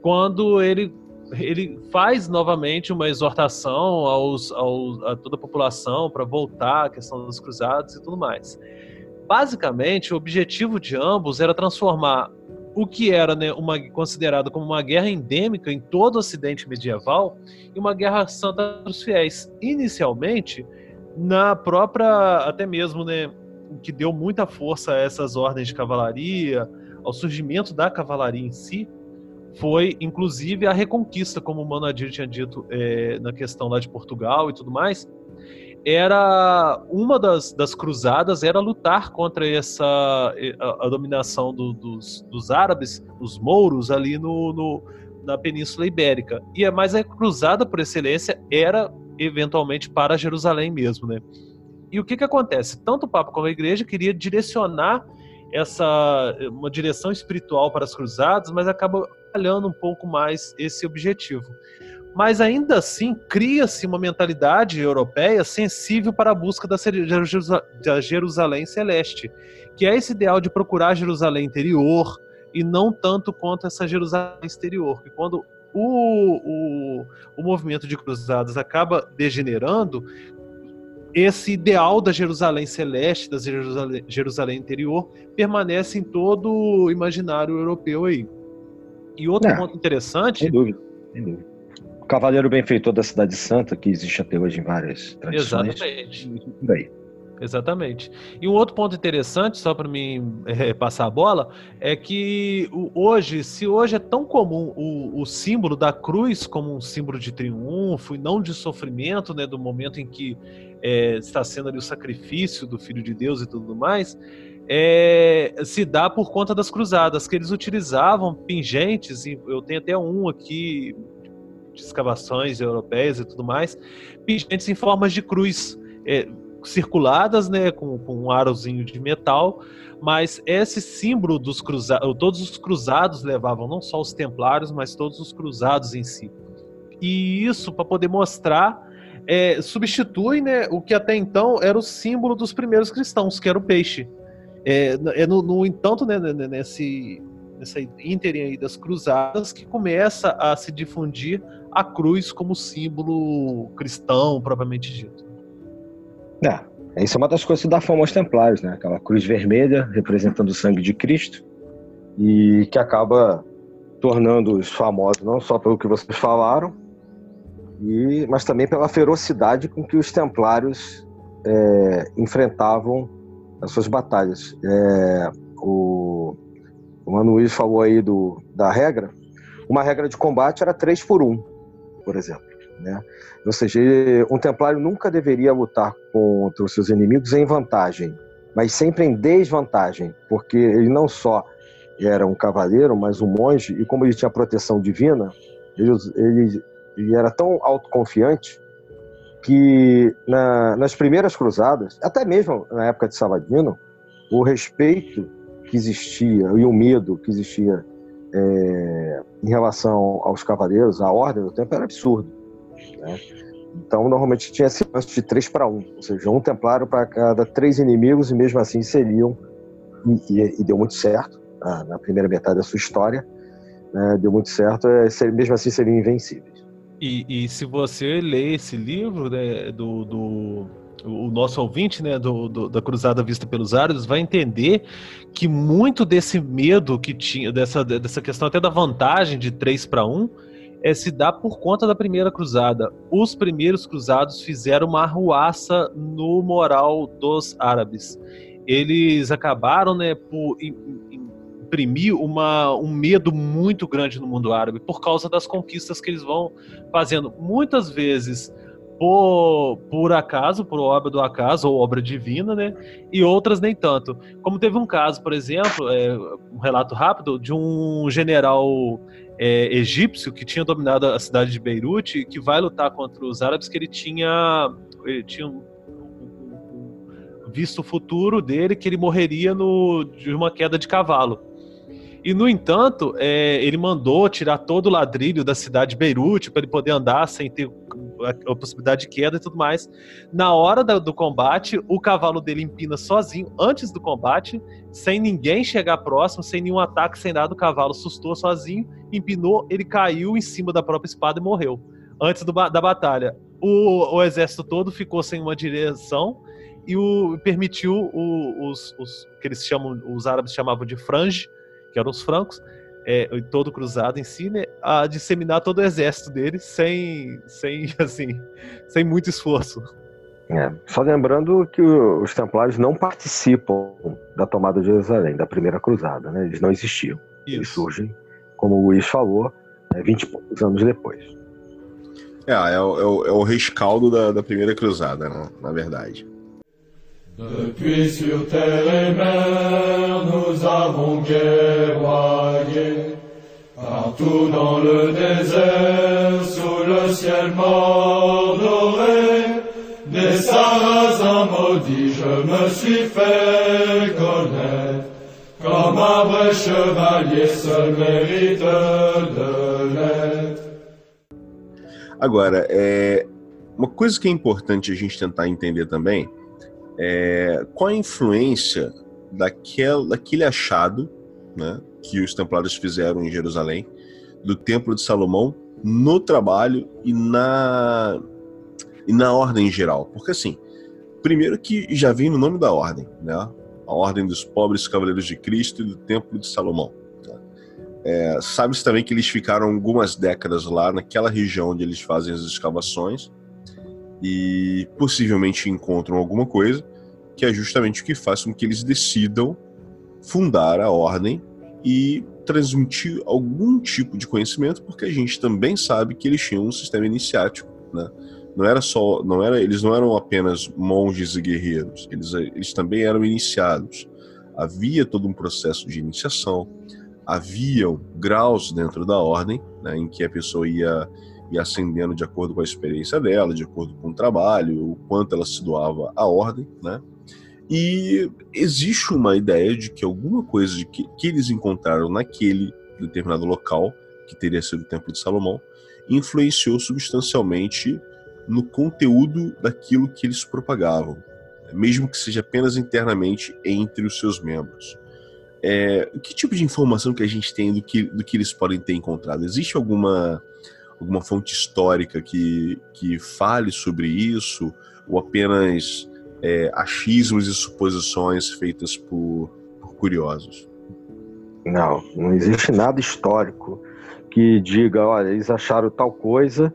quando ele ele faz novamente uma exortação aos, aos a toda a população para voltar à questão dos cruzados e tudo mais. Basicamente, o objetivo de ambos era transformar o que era né, uma, considerado como uma guerra endêmica em todo o Ocidente medieval em uma guerra santa dos fiéis. Inicialmente, na própria, até mesmo, né, que deu muita força a essas ordens de cavalaria, ao surgimento da cavalaria em si, foi inclusive a reconquista, como o Manadir tinha dito é, na questão lá de Portugal e tudo mais, era uma das, das cruzadas era lutar contra essa a, a dominação do, dos, dos árabes, os mouros ali no, no, na Península Ibérica. E a mais a cruzada por excelência era eventualmente para Jerusalém mesmo, né? E o que que acontece? Tanto o Papa como a Igreja queria direcionar essa uma direção espiritual para as cruzadas, mas acaba falhando um pouco mais esse objetivo mas ainda assim cria-se uma mentalidade europeia sensível para a busca da Jerusalém celeste, que é esse ideal de procurar Jerusalém interior e não tanto quanto essa Jerusalém exterior, que quando o, o, o movimento de cruzadas acaba degenerando, esse ideal da Jerusalém celeste, da Jerusalém, Jerusalém interior, permanece em todo o imaginário europeu aí. E outro é, ponto interessante. Sem dúvida, sem dúvida Cavaleiro Benfeitor da Cidade Santa, que existe até hoje em várias tradições. Exatamente. Daí. Exatamente. E um outro ponto interessante, só para mim é, passar a bola, é que hoje, se hoje é tão comum o, o, símbolo da cruz como um símbolo de triunfo e não de sofrimento, né, do momento em que é, está sendo ali o sacrifício do Filho de Deus e tudo mais, é, se dá por conta das cruzadas, que eles utilizavam pingentes, e eu tenho até um aqui de escavações europeias e tudo mais, pingentes em formas de cruz, é, circuladas, né, com, com um arozinho de metal, mas esse símbolo dos cruzados, todos os cruzados levavam, não só os templários, mas todos os cruzados em si. E isso, para poder mostrar, é, substitui né, o que até então era o símbolo dos primeiros cristãos, que era o peixe. É, é no, no entanto, né, nesse, nessa ínterim das cruzadas, que começa a se difundir a cruz como símbolo cristão propriamente dito. É, isso é uma das coisas que dá fama aos templários, né? Aquela cruz vermelha representando o sangue de Cristo e que acaba tornando-os famosos não só pelo que vocês falaram, e, mas também pela ferocidade com que os templários é, enfrentavam as suas batalhas. É, o, o falou aí do, da regra. Uma regra de combate era 3 por 1 por exemplo. Né? Ou seja, um templário nunca deveria lutar contra os seus inimigos em vantagem, mas sempre em desvantagem, porque ele não só era um cavaleiro, mas um monge, e como ele tinha proteção divina, ele, ele, ele era tão autoconfiante que na, nas primeiras cruzadas, até mesmo na época de Saladino, o respeito que existia e o medo que existia é, em relação aos cavaleiros, a ordem do tempo era absurdo. Né? Então, normalmente tinha esse lance de 3 para 1, ou seja, um templário para cada três inimigos, e mesmo assim seriam, e, e, e deu muito certo na, na, primeira metade da sua história, né? deu muito certo, é, mesmo assim seriam invencíveis. E, e se você ler esse livro né, do, do o nosso ouvinte, né, do, do, da Cruzada Vista pelos Áridos, vai entender que muito desse medo que tinha, dessa, dessa questão até da vantagem de 3 para 1, é, se dá por conta da primeira cruzada. Os primeiros cruzados fizeram uma arruaça no moral dos árabes. Eles acabaram né, por imprimir uma, um medo muito grande no mundo árabe por causa das conquistas que eles vão fazendo. Muitas vezes por, por acaso, por obra do acaso ou obra divina, né? E outras nem tanto. Como teve um caso, por exemplo, é, um relato rápido de um general é, egípcio que tinha dominado a cidade de Beirute, que vai lutar contra os árabes, que ele tinha, ele tinha visto o futuro dele, que ele morreria no, de uma queda de cavalo. E, no entanto, é, ele mandou tirar todo o ladrilho da cidade de Beirute para ele poder andar sem ter a, a, possibilidade de queda e tudo mais. Na hora da, do combate, o cavalo dele empina sozinho, antes do combate, sem ninguém chegar próximo, sem nenhum ataque, sem nada. O cavalo sustou sozinho, empinou, ele caiu em cima da própria espada e morreu. Antes do, da batalha. O, o exército todo ficou sem uma direção e o, permitiu o, os, os que eles chamam, os árabes chamavam de frange, que eram os francos, é, todo cruzado em si, né, a disseminar todo o exército deles sem, sem, assim, sem muito esforço. É, só lembrando que os templários não participam da tomada de Jerusalém, da primeira cruzada, né? Eles não existiam. Isso. Eles surgem, como o Luiz falou, né, 20 e poucos anos depois. É, é, o, é o é rescaldo da, da primeira cruzada, né, na verdade. Depuis sur terre et mer, nous avons guerroyé. Partout dans le désert, sous le ciel mort doré, des sarrasins maudits, je me suis fait connaître. Comme un vrai chevalier seul mérite de l'être. Agora, é, uma coisa que é importante a gente tentar entender também é, qual a influência daquele, daquele achado né, que os templários fizeram em Jerusalém, do Templo de Salomão, no trabalho e na, e na ordem em geral? Porque, assim, primeiro que já vem no nome da ordem, né? a Ordem dos Pobres Cavaleiros de Cristo e do Templo de Salomão. Né? É, Sabe-se também que eles ficaram algumas décadas lá naquela região onde eles fazem as escavações e possivelmente encontram alguma coisa, que é justamente o que faz com que eles decidam fundar a ordem e transmitir algum tipo de conhecimento, porque a gente também sabe que eles tinham um sistema iniciático, né? Não era só, não era, eles não eram apenas monges e guerreiros, eles, eles também eram iniciados. Havia todo um processo de iniciação, haviam graus dentro da ordem, né, em que a pessoa ia e ascendendo de acordo com a experiência dela, de acordo com o trabalho, o quanto ela se doava à ordem, né? E existe uma ideia de que alguma coisa de que, que eles encontraram naquele determinado local, que teria sido o Templo de Salomão, influenciou substancialmente no conteúdo daquilo que eles propagavam, mesmo que seja apenas internamente entre os seus membros. É, que tipo de informação que a gente tem do que, do que eles podem ter encontrado? Existe alguma alguma fonte histórica que, que fale sobre isso, ou apenas é, achismos e suposições feitas por, por curiosos? Não, não existe nada histórico que diga, olha, eles acharam tal coisa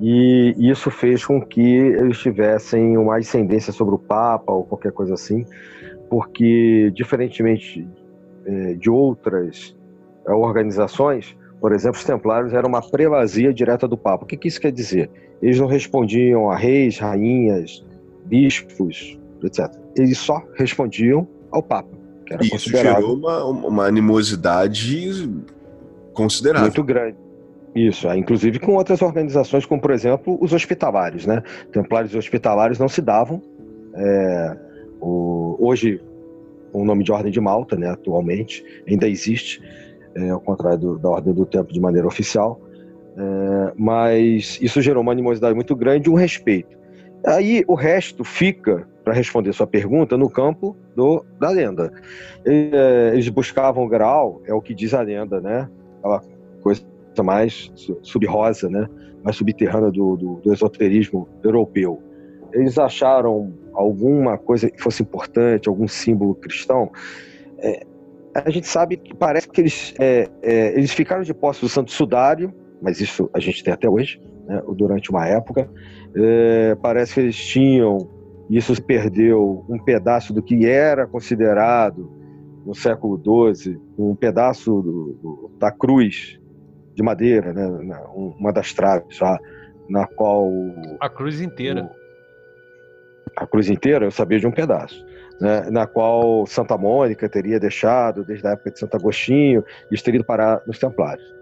e isso fez com que eles tivessem uma ascendência sobre o Papa ou qualquer coisa assim, porque, diferentemente é, de outras é, organizações, por exemplo, os templários eram uma prelazia direta do Papa. O que, que isso quer dizer? Eles não respondiam a reis, rainhas, bispos, etc. Eles só respondiam ao Papa. Que era isso gerou uma, uma animosidade considerável. Muito grande. Isso, é, inclusive com outras organizações, como por exemplo os hospitalários, né? Templários e hospitalários não se davam. É, o, hoje, o nome de Ordem de Malta, né, atualmente, ainda existe, é, ao contrário do, da Ordem do Tempo de maneira oficial. É, mas isso gerou uma animosidade muito grande e um respeito. Aí o resto fica, para responder sua pergunta, no campo do, da lenda. É, eles buscavam grau, é o que diz a lenda, né? Aquela coisa mais sub-rosa, né? mais subterrânea do, do, do esoterismo europeu. Eles acharam alguma coisa que fosse importante, algum símbolo cristão. É, a gente sabe que parece que eles, é, é, eles ficaram de posse do Santo Sudário, mas isso a gente tem até hoje, né, durante uma época. É, parece que eles tinham, e isso se perdeu, um pedaço do que era considerado no século XII, um pedaço do, do, da cruz de madeira, né, uma das traves, na qual. A cruz inteira. O, a cruz inteira, eu sabia de um pedaço né, na qual Santa Mônica teria deixado desde a época de Santo Agostinho e teria ido parar nos Templários.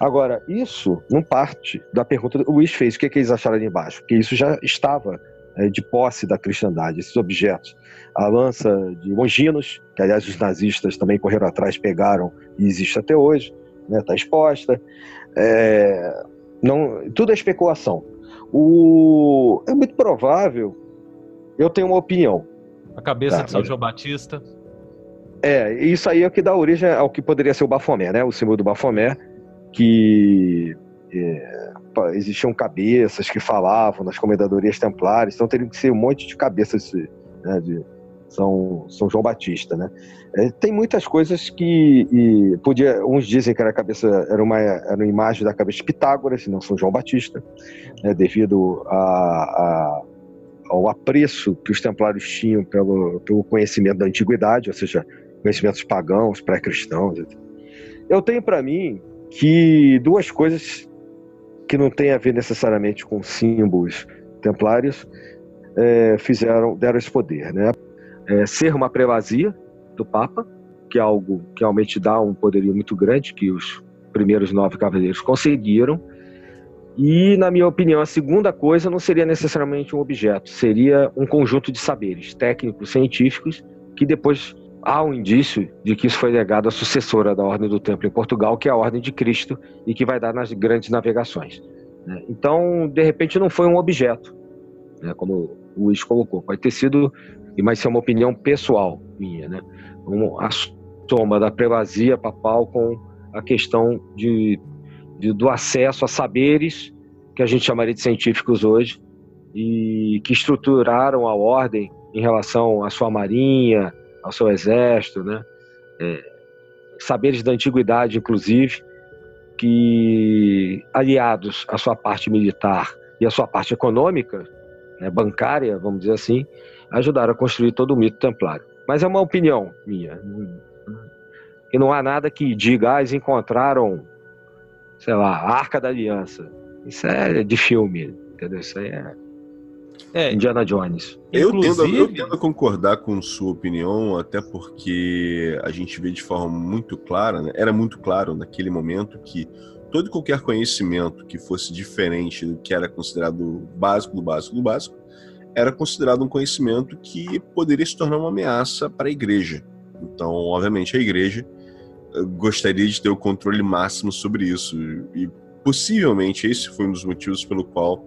Agora, isso não parte da pergunta que o Luiz fez, o que, é que eles acharam ali embaixo, porque isso já estava é, de posse da cristandade, esses objetos. A lança de Longinos, que aliás os nazistas também correram atrás, pegaram e existe até hoje, está né, tá exposta. É, não, tudo é especulação. O, é muito provável, eu tenho uma opinião. A cabeça tá, de São mas... João Batista. É, isso aí é o que dá origem ao que poderia ser o Bafomé, né? O símbolo do Bafomé, que é, existiam cabeças que falavam nas comendadorias templárias, então teria que ser um monte de cabeças né, de São, São João Batista, né? É, tem muitas coisas que e, podia, uns dizem que era a cabeça era uma era uma imagem da cabeça de Pitágoras, e não São João Batista, né, devido a, a ao apreço que os templários tinham pelo, pelo conhecimento da antiguidade, ou seja, conhecimentos pagãos, pré-cristãos. Eu tenho para mim que duas coisas que não têm a ver necessariamente com símbolos templários é, fizeram deram esse poder, né? É, ser uma prelazia do Papa, que é algo que realmente dá um poderio muito grande que os primeiros nove cavaleiros conseguiram. E, na minha opinião, a segunda coisa não seria necessariamente um objeto, seria um conjunto de saberes técnicos, científicos, que depois há um indício de que isso foi legado à sucessora da Ordem do Templo em Portugal, que é a Ordem de Cristo, e que vai dar nas grandes navegações. Né? Então, de repente, não foi um objeto, né? como o Luiz colocou. Pode ter sido, mas isso é uma opinião pessoal minha, né? a soma da prelazia papal com a questão de, de, do acesso a saberes que a gente chamaria de científicos hoje e que estruturaram a ordem em relação à sua marinha, ao seu exército, né? É, saberes da antiguidade, inclusive, que aliados à sua parte militar e à sua parte econômica, né, bancária, vamos dizer assim, ajudaram a construir todo o mito templário. Mas é uma opinião minha. E não há nada que diga, ah, eles encontraram, sei lá, a Arca da Aliança. Isso é de filme, entendeu? Isso aí é é, Indiana Jones. Eu, Inclusive... tendo, eu tendo a concordar com sua opinião, até porque a gente vê de forma muito clara, né? era muito claro naquele momento que todo e qualquer conhecimento que fosse diferente do que era considerado básico do básico do básico, era considerado um conhecimento que poderia se tornar uma ameaça para a igreja. Então, obviamente, a igreja gostaria de ter o controle máximo sobre isso. E possivelmente esse foi um dos motivos pelo qual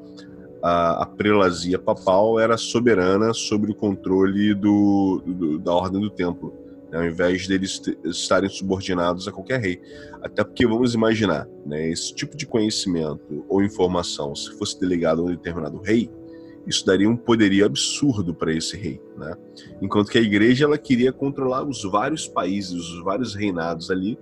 a, a prelazia papal era soberana sobre o controle do, do da ordem do templo, né, ao invés deles estarem subordinados a qualquer rei. Até porque, vamos imaginar, né, esse tipo de conhecimento ou informação, se fosse delegado a um determinado rei, isso daria um poderio absurdo para esse rei, né? Enquanto que a igreja ela queria controlar os vários países, os vários reinados ali,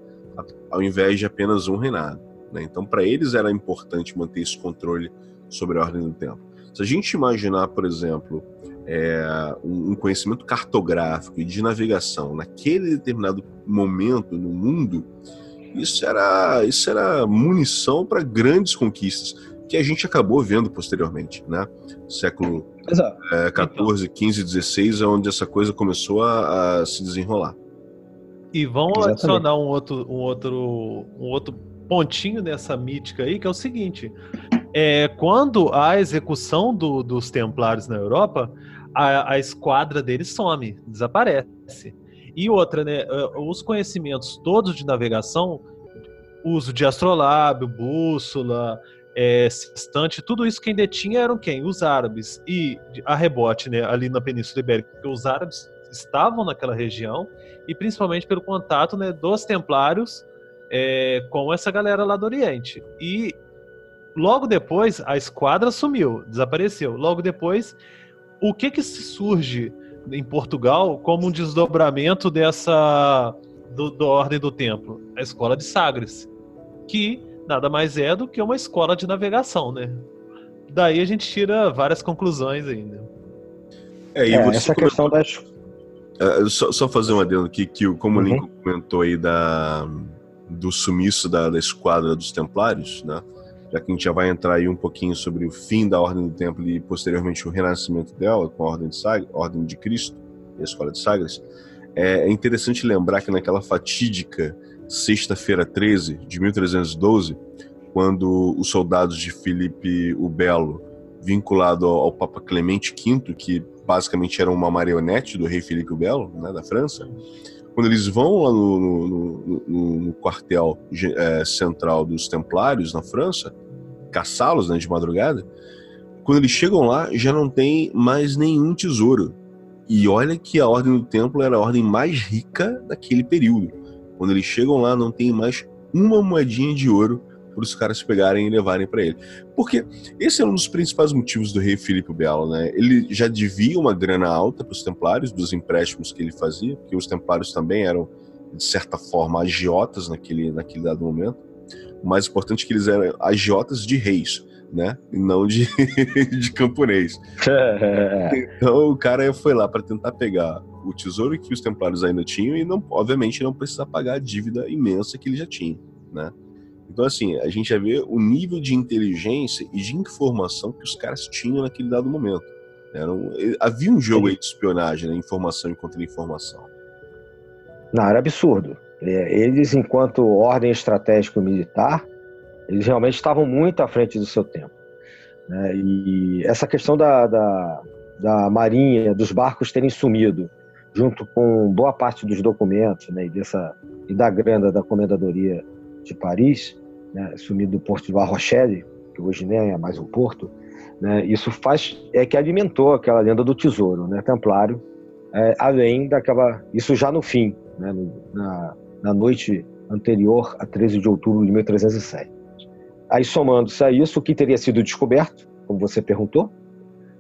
ao invés de apenas um reinado. Né? Então, para eles era importante manter esse controle sobre a ordem do tempo. Se a gente imaginar, por exemplo, é, um conhecimento cartográfico e de navegação naquele determinado momento no mundo, isso era, isso era munição para grandes conquistas que a gente acabou vendo posteriormente, né? Século é, 14, 15, 16 é onde essa coisa começou a, a se desenrolar. E vão Exatamente. adicionar um outro, um outro, um outro pontinho nessa mítica aí, que é o seguinte: é, quando a execução do, dos Templários na Europa, a, a, esquadra deles some, desaparece. E outra, né, é, os conhecimentos todos de navegação, uso de astrolábio, bússola, é, sextante, tudo isso quem detinha eram quem? Os árabes. E a rebote, né, ali na Península Ibérica, porque os árabes estavam naquela região, e principalmente pelo contato né, dos templários é, com essa galera lá do Oriente. E logo depois, a esquadra sumiu, desapareceu. Logo depois, o que que surge em Portugal como um desdobramento dessa do, do Ordem do Templo? A Escola de Sagres, que nada mais é do que uma escola de navegação, né? Daí a gente tira várias conclusões ainda. É, e é, essa questão das... Uh, só, só, fazer um adendo aqui, que como uhum. o Lincoln comentou aí da, do sumiço da, da esquadra dos Templários, né? já que a gente já vai entrar aí um pouquinho sobre o fim da Ordem do Templo e posteriormente o renascimento dela com a Ordem de, Sag Ordem de Cristo e a Escola de Sagres, é, é interessante lembrar que naquela fatídica sexta-feira 13 de 1312, quando os soldados de Filipe o Belo vinculado ao, ao, Papa Clemente V, que basicamente era uma marionete do rei Felipe o Belo, né, da França. Quando eles vão lá no, no, no, no quartel é, central dos Templários na França, caçá-los né, de madrugada, quando eles chegam lá já não tem mais nenhum tesouro. E olha que a Ordem do Templo era a ordem mais rica daquele período. Quando eles chegam lá, não tem mais uma moedinha de ouro para os caras pegarem e levarem para ele. Porque esse é um dos principais motivos do rei Filipe Belo, né? Ele já devia uma grana alta para os templários, dos empréstimos que ele fazia, porque os templários também eram, de certa forma, agiotas naquele, naquele dado momento. O mais importante é que eles eram agiotas de reis, né? E não de, de camponês. então o cara foi lá para tentar pegar o tesouro que os templários ainda tinham e, não, obviamente, não precisar pagar a dívida imensa que ele já tinha, né? Então, assim, a gente já vê o nível de inteligência e de informação que os caras tinham naquele dado momento. Era um, havia um jogo aí de espionagem, né? informação e contra-informação. Não, era absurdo. É, eles, enquanto ordem estratégica militar, eles realmente estavam muito à frente do seu tempo. Né? E essa questão da, da, da marinha, dos barcos terem sumido, junto com boa parte dos documentos né, e, dessa, e da grana da Comendadoria de Paris, né, sumido do porto de La Rochelle, que hoje nem é mais um porto, né, isso faz é que alimentou aquela lenda do tesouro, né, templário, é, além daquela, isso já no fim, né, na, na noite anterior a 13 de outubro de 1307. Aí somando-se a isso, o que teria sido descoberto, como você perguntou,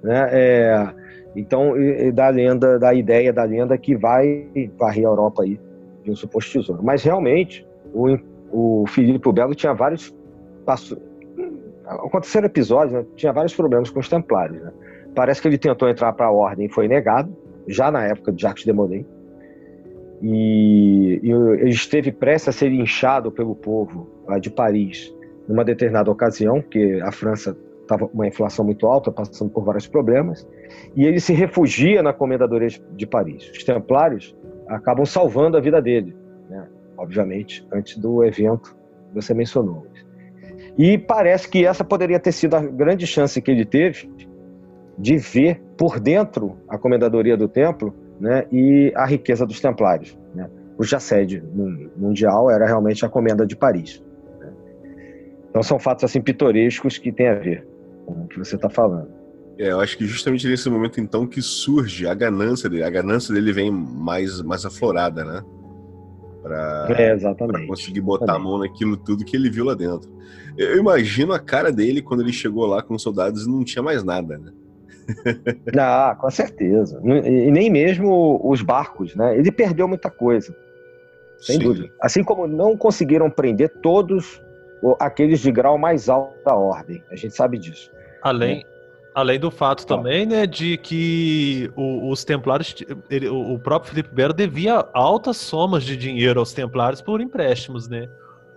né, é, então e, e da lenda, da ideia da lenda que vai varrer a Europa aí de um suposto tesouro. Mas realmente o o Filipe Belo tinha vários. Passou, aconteceram episódios, né? tinha vários problemas com os Templários. Né? Parece que ele tentou entrar para a ordem e foi negado, já na época de Jacques de Molay. E, e ele esteve prestes a ser inchado pelo povo de Paris numa determinada ocasião, porque a França estava uma inflação muito alta, passando por vários problemas, e ele se refugia na Comendadoria de Paris. Os Templários acabam salvando a vida dele obviamente, antes do evento que você mencionou. E parece que essa poderia ter sido a grande chance que ele teve de ver por dentro a comendadoria do templo né, e a riqueza dos templários, né, cuja sede mundial era realmente a comenda de Paris. Então são fatos assim pitorescos que têm a ver com o que você está falando. É, eu acho que justamente nesse momento então que surge a ganância dele. A ganância dele vem mais, mais aflorada, né? para é, conseguir botar exatamente. a mão naquilo tudo que ele viu lá dentro. Eu imagino a cara dele quando ele chegou lá com os soldados e não tinha mais nada, né? ah, com certeza. E nem mesmo os barcos, né? Ele perdeu muita coisa. Sem Sim. dúvida. Assim como não conseguiram prender todos aqueles de grau mais alto da ordem. A gente sabe disso. Além, né? Além do fato também, né, de que o, os templários, ele, o próprio Felipe Belo devia altas somas de dinheiro aos templários por empréstimos, né?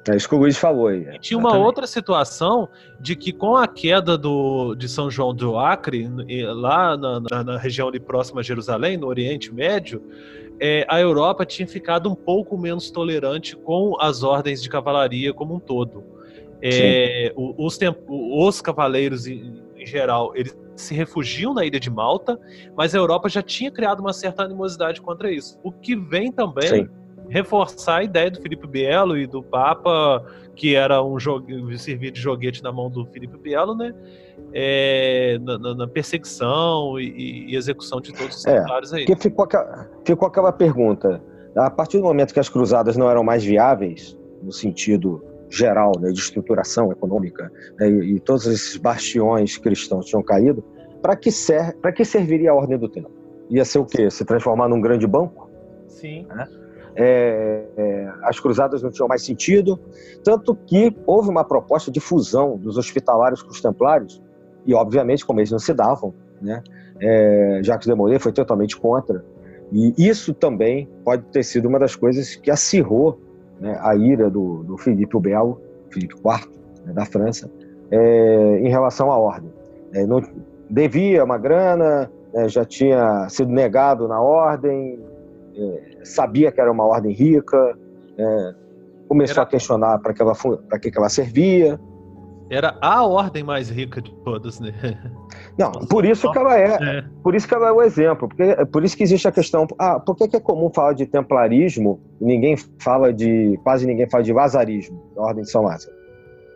É isso que o Luiz falou aí. E tinha uma outra situação de que com a queda do, de São João do Acre, lá na, na, na região ali próxima a Jerusalém, no Oriente Médio, é, a Europa tinha ficado um pouco menos tolerante com as ordens de cavalaria como um todo. É, os, os cavaleiros em geral, eles se refugiam na ilha de Malta, mas a Europa já tinha criado uma certa animosidade contra isso. O que vem também Sim. reforçar a ideia do Filipe Bielo e do Papa, que era um servir de joguete na mão do Filipe Bielo, né? É, na, na, perseguição e, e, execução de todos os é, aí. Que ficou, aquela, ficou aquela pergunta. A partir do momento que as cruzadas não eram mais viáveis, no sentido geral né, de estruturação econômica né, e, e, todos esses bastiões cristãos tinham caído, para que, ser, que serviria a ordem do tempo? Ia ser o quê? Se transformar num grande banco? Sim. Né? É, é, as cruzadas não tinham mais sentido, tanto que houve uma proposta de fusão dos hospitalários com os templários, e obviamente, como eles não se davam, né, é, Jacques de Molay foi totalmente contra, e isso também pode ter sido uma das coisas que acirrou né, a ira do, do Filipe o Belo, Filipe IV, né, da França, é, em relação à ordem. É, não, devia uma grana, é, já tinha sido negado na ordem, é, sabia que era uma ordem rica, é, começou era... a questionar para que, ela, que, que ela servia. Era a ordem mais rica de todas, né? Não, por isso que ela é, é, por isso que ela é o exemplo, porque por isso que existe a questão, ah, por que, é comum falar de templarismo e ninguém fala de, quase ninguém fala de lazarismo, a ordem de São Lázaro?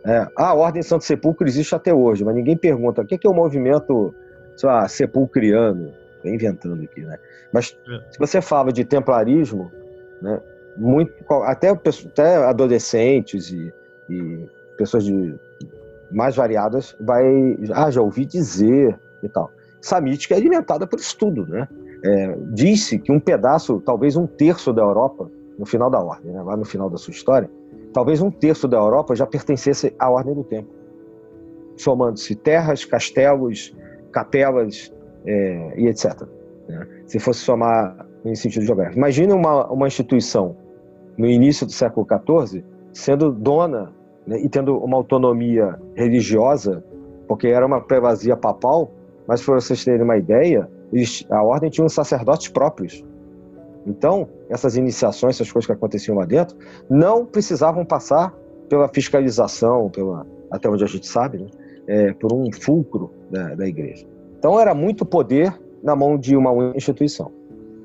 É, a ordem Santo Sepulcro existe até hoje, mas ninguém pergunta o que, é o movimento, sei lá, sepulcriano, tô inventando aqui, né? Mas é. se você fala de templarismo, né, muito, até, até adolescentes e, e pessoas de mais variadas, vai. Ah, já ouvi dizer e tal. Essa mítica é alimentada por estudo, né? É, Disse que um pedaço, talvez um terço da Europa, no final da ordem, né, lá no final da sua história, talvez um terço da Europa já pertencesse à ordem do tempo, somando-se terras, castelos, capelas é, e etc. Né? Se fosse somar em sentido geográfico. Imagine uma, uma instituição no início do século XIV sendo dona né, e tendo uma autonomia religiosa, porque era uma prevazia papal, mas para vocês terem uma ideia, a ordem tinha uns sacerdotes próprios. Então, essas iniciações, essas coisas que aconteciam lá dentro, não precisavam passar pela fiscalização, pela, até onde a gente sabe, né, é, por um fulcro da, da igreja. Então, era muito poder na mão de uma instituição.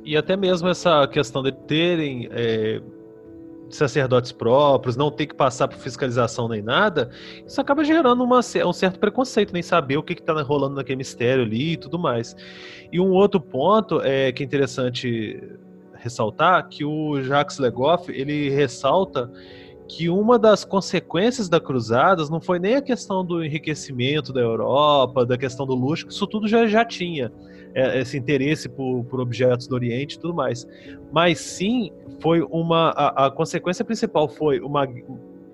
E até mesmo essa questão de terem é, sacerdotes próprios, não ter que passar por fiscalização nem nada, isso acaba gerando uma, um certo preconceito, nem saber o que está rolando naquele mistério ali e tudo mais. E um outro ponto é que é interessante ressaltar que o Jacques Legoff ele ressalta que uma das consequências da cruzadas não foi nem a questão do enriquecimento da Europa, da questão do luxo, isso tudo já, já tinha esse interesse por, por objetos do Oriente e tudo mais. Mas sim, foi uma. A, a consequência principal foi uma,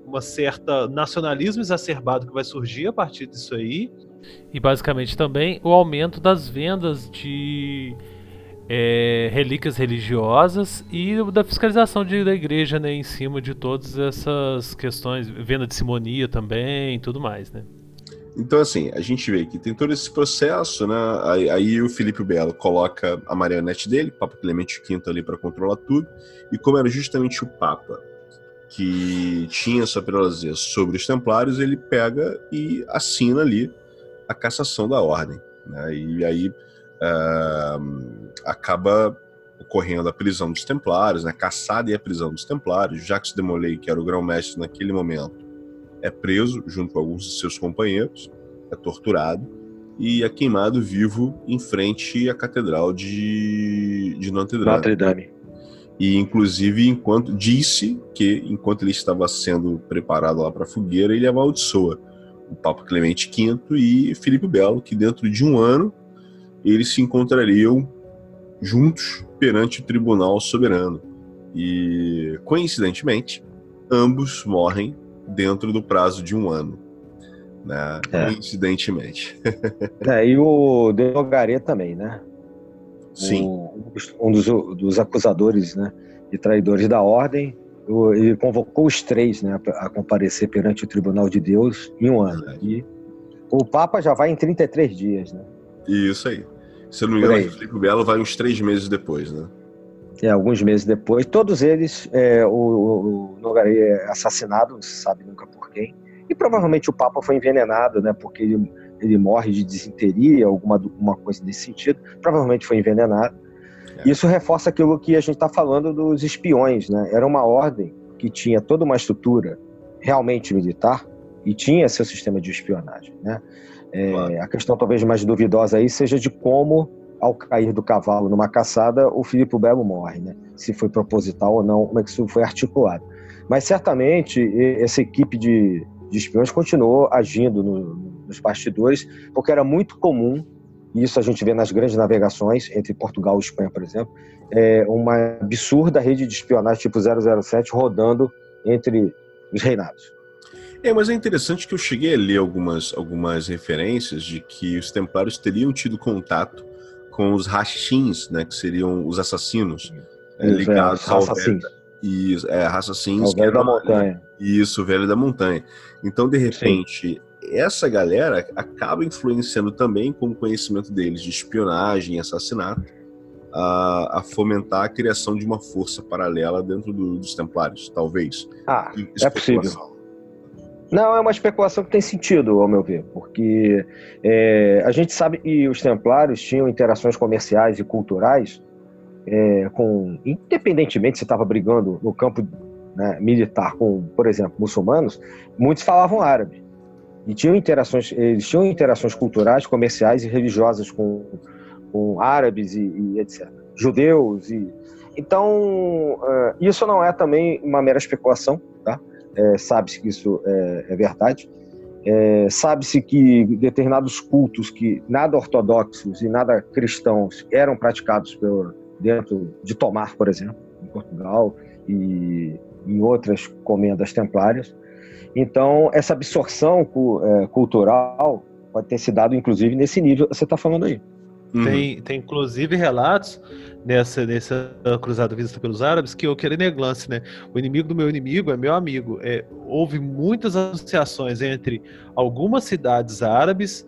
uma certa nacionalismo exacerbado que vai surgir a partir disso aí. E basicamente também o aumento das vendas de é, relíquias religiosas e da fiscalização de, da igreja né, em cima de todas essas questões, venda de simonia também e tudo mais, né? Então, assim, a gente vê que tem todo esse processo, né? Aí, aí o Felipe Belo coloca a marionete dele, Papa Clemente V ali para controlar tudo, e como era justamente o Papa que tinha essa prelazia sobre os Templários, ele pega e assina ali a cassação da ordem, né? E aí uh, acaba ocorrendo a prisão dos Templários, né? Caçada e a prisão dos Templários. Jacques de Molay, que era o grão-mestre naquele momento, é preso junto com alguns de seus companheiros, é torturado e é queimado vivo em frente à Catedral de, de Notre Dame. Notre Dame. E inclusive enquanto disse que enquanto ele estava sendo preparado lá para a fogueira, ele amaldiçoa o Papa Clemente V e Filipe Belo, que dentro de um ano eles se encontrariam juntos perante o Tribunal Soberano. E coincidentemente, ambos morrem dentro do prazo de um ano. Né? É. Coincidentemente. é, e o Denogaré também, né? Sim. um dos, dos, acusadores né, de traidores da ordem. Ele convocou os três né, a comparecer perante o Tribunal de Deus em um ano. E o Papa já vai em 33 dias, né? Isso aí. Se eu não me engano, o Felipe Belo vai uns três meses depois, né? É, alguns meses depois. Todos eles, é, o, o é assassinado, não se sabe nunca por quem. E provavelmente o Papa foi envenenado, né? Porque ele, ele morre de desinteria, alguma uma coisa nesse sentido. Provavelmente foi envenenado. É. Isso reforça aquilo que a gente está falando dos espiões, né? Era uma ordem que tinha toda uma estrutura realmente militar e tinha seu sistema de espionagem, né? É, claro. A questão talvez mais duvidosa aí seja de como ao cair do cavalo numa caçada, o Filipe Belo morre, né? Se foi proposital ou não, como é que isso foi articulado. Mas certamente essa equipe de, de espiões continuou agindo no, nos bastidores, porque era muito comum, e isso a gente vê nas grandes navegações entre Portugal e Espanha, por exemplo, é uma absurda rede de espionagem tipo 007 rodando entre os reinados. É, mas é interessante que eu cheguei a ler algumas, algumas referências de que os templários teriam tido contato com os Rashins, né, que seriam os assassinos é, ligados ao velho, e é, assassinos, o velho da montanha. Isso, o velho da montanha. Então, de repente, Sim. essa galera acaba influenciando também com o conhecimento deles de espionagem e assassinato a, a, fomentar a criação de uma força paralela dentro do, dos Templários, talvez. Ah, é possível. Não, é uma especulação que tem sentido, ao meu ver, porque é, a gente sabe que os templários tinham interações comerciais e culturais é, com, independentemente se estava brigando no campo né, militar com, por exemplo, muçulmanos, muitos falavam árabe e tinham interações, eles tinham interações culturais, comerciais e religiosas com, com árabes e, e etc, judeus e então uh, isso não é também uma mera especulação, tá? É, Sabe-se que isso é, é verdade. É, Sabe-se que determinados cultos que nada ortodoxos e nada cristãos eram praticados dentro de Tomar, por exemplo, em Portugal e em outras comendas templárias. Então, essa absorção é, cultural pode ter se dado, inclusive, nesse nível que você está falando aí. Uhum. Tem, tem, inclusive, relatos nessa, nessa cruzada vista pelos árabes que eu queria neglance, né? O inimigo do meu inimigo é meu amigo. É, houve muitas associações entre algumas cidades árabes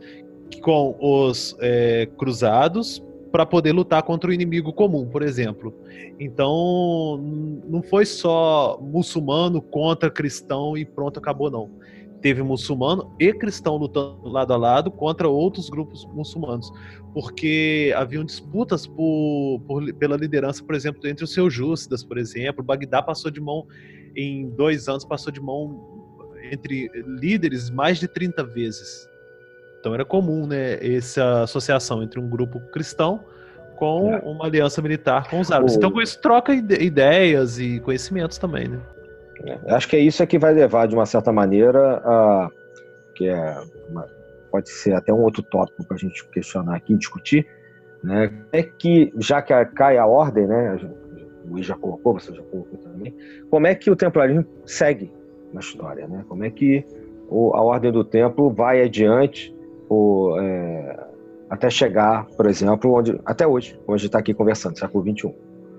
com os é, cruzados para poder lutar contra o inimigo comum, por exemplo. Então, não foi só muçulmano contra cristão e pronto, acabou, não. Teve muçulmano e cristão lutando lado a lado contra outros grupos muçulmanos, porque haviam disputas por, por, pela liderança, por exemplo, entre os seus justas, por exemplo. Bagdá passou de mão, em dois anos, passou de mão entre líderes mais de 30 vezes. Então era comum, né, essa associação entre um grupo cristão com é. uma aliança militar com os árabes. Então com isso troca ideias e conhecimentos também, né? É, acho que é isso é que vai levar de uma certa maneira a que é uma, pode ser até um outro tópico para a gente questionar aqui, discutir, né? É que já que cai a ordem, né? O Luiz já colocou, você já colocou também. Como é que o templarismo segue na história, né? Como é que o, a ordem do templo vai adiante é, até chegar, por exemplo, onde até hoje, onde está aqui conversando, século XXI.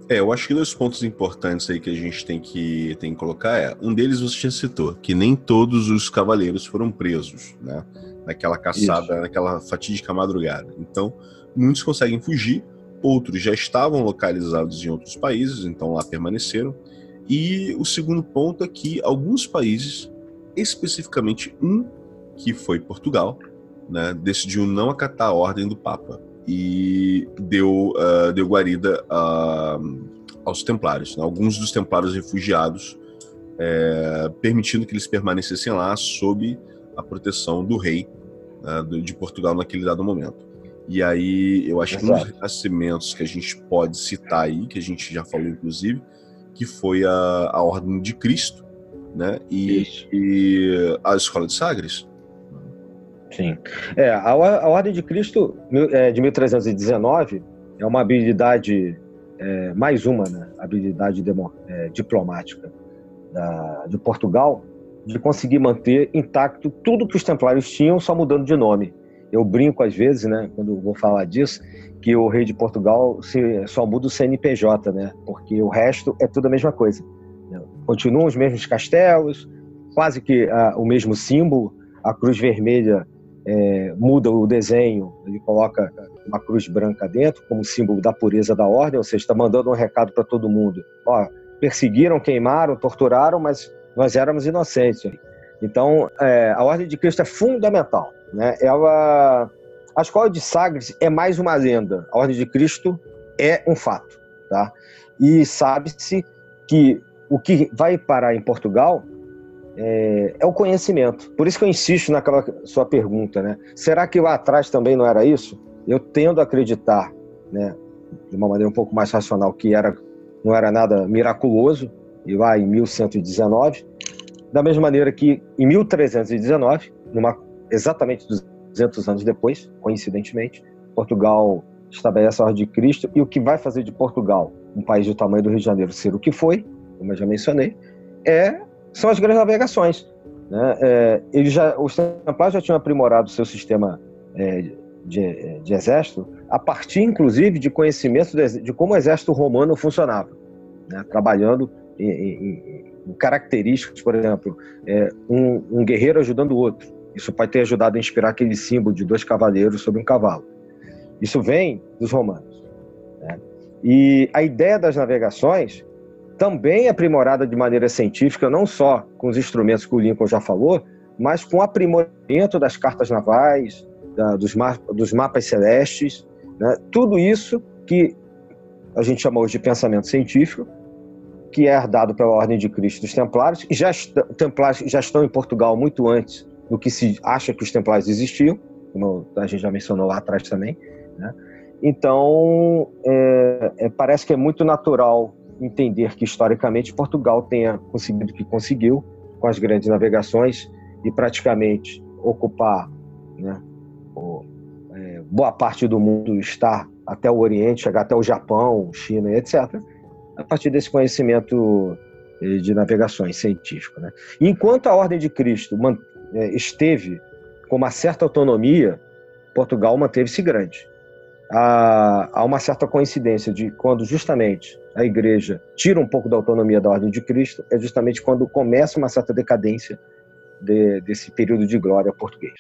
É, eu acho que dois pontos importantes aí que a gente tem que, tem que colocar é, um deles você já citou, que nem todos os cavaleiros foram presos, né? Naquela caçada, Isso. naquela fatídica madrugada. Então, muitos conseguem fugir, outros já estavam localizados em outros países, então lá permaneceram. E o segundo ponto é que alguns países, especificamente um, que foi Portugal, né, decidiu não acatar a ordem do Papa e deu, uh, deu guarida uh, aos templários, né, alguns dos templários refugiados, é, permitindo que eles permanecessem lá sob a proteção do rei uh, de Portugal naquele dado momento. E aí, eu acho Exato. que um dos renascimentos que a gente pode citar aí, que a gente já falou inclusive, que foi a, a Ordem de Cristo, né? E, e a Escola de Sagres, Sim. É, a, a Ordem de Cristo é, de 1319 é uma habilidade, é, mais uma, né, habilidade demo, é, diplomática da, de Portugal, de conseguir manter intacto tudo que os templários tinham, só mudando de nome. Eu brinco às vezes, né, quando vou falar disso, que o rei de Portugal se, só muda o CNPJ, né, porque o resto é tudo a mesma coisa. Né? Continuam os mesmos castelos, quase que ah, o mesmo símbolo, a cruz vermelha é, muda o desenho, ele coloca uma cruz branca dentro como símbolo da pureza da ordem, ou seja, está mandando um recado para todo mundo. Ó, perseguiram, queimaram, torturaram, mas nós éramos inocentes. Então, é, a ordem de Cristo é fundamental. Né? Ela, a escola de Sagres é mais uma lenda. A ordem de Cristo é um fato. Tá? E sabe-se que o que vai parar em Portugal é, é, o conhecimento. Por isso que eu insisto naquela sua pergunta, né? Será que lá atrás também não era isso? Eu tendo a acreditar, né, de uma maneira um pouco mais racional, que era, não era nada miraculoso, e lá em 1119, da mesma maneira que em 1319, numa, exatamente 200 anos depois, coincidentemente, Portugal estabelece a Ordem de Cristo, e o que vai fazer de Portugal, um país do tamanho do Rio de Janeiro, ser o que foi, como eu já mencionei, é são as grandes navegações. Né? É, eles já, os templários já tinham aprimorado o seu sistema é, de, de, exército a partir, inclusive, de conhecimento de, de como o exército romano funcionava, né? trabalhando em, em, em, características, por exemplo, é, um, um, guerreiro ajudando o outro. Isso pode ter ajudado a inspirar aquele símbolo de dois cavaleiros sobre um cavalo. Isso vem dos romanos. Né? E a ideia das navegações também aprimorada de maneira científica, não só com os instrumentos que o Lincoln já falou, mas com aprimoramento das cartas navais, da, dos, ma dos, mapas celestes, né? tudo isso que a gente chamou de pensamento científico, que é herdado pela Ordem de Cristo dos Templários, e já Templários já estão em Portugal muito antes do que se acha que os Templários existiam, como a gente já mencionou lá atrás também. Né? Então, é, é, parece que é muito natural entender que historicamente Portugal tenha conseguido o que conseguiu com as grandes navegações e praticamente ocupar né, o, é, boa parte do mundo, estar até o Oriente, chegar até o Japão, China, etc., a partir desse conhecimento eh, de navegações científico. Né? Enquanto a Ordem de Cristo é, esteve com uma certa autonomia, Portugal manteve-se grande. Há uma certa coincidência de quando justamente a igreja tira um pouco da autonomia da ordem de Cristo, é justamente quando começa uma certa decadência de, desse período de glória português.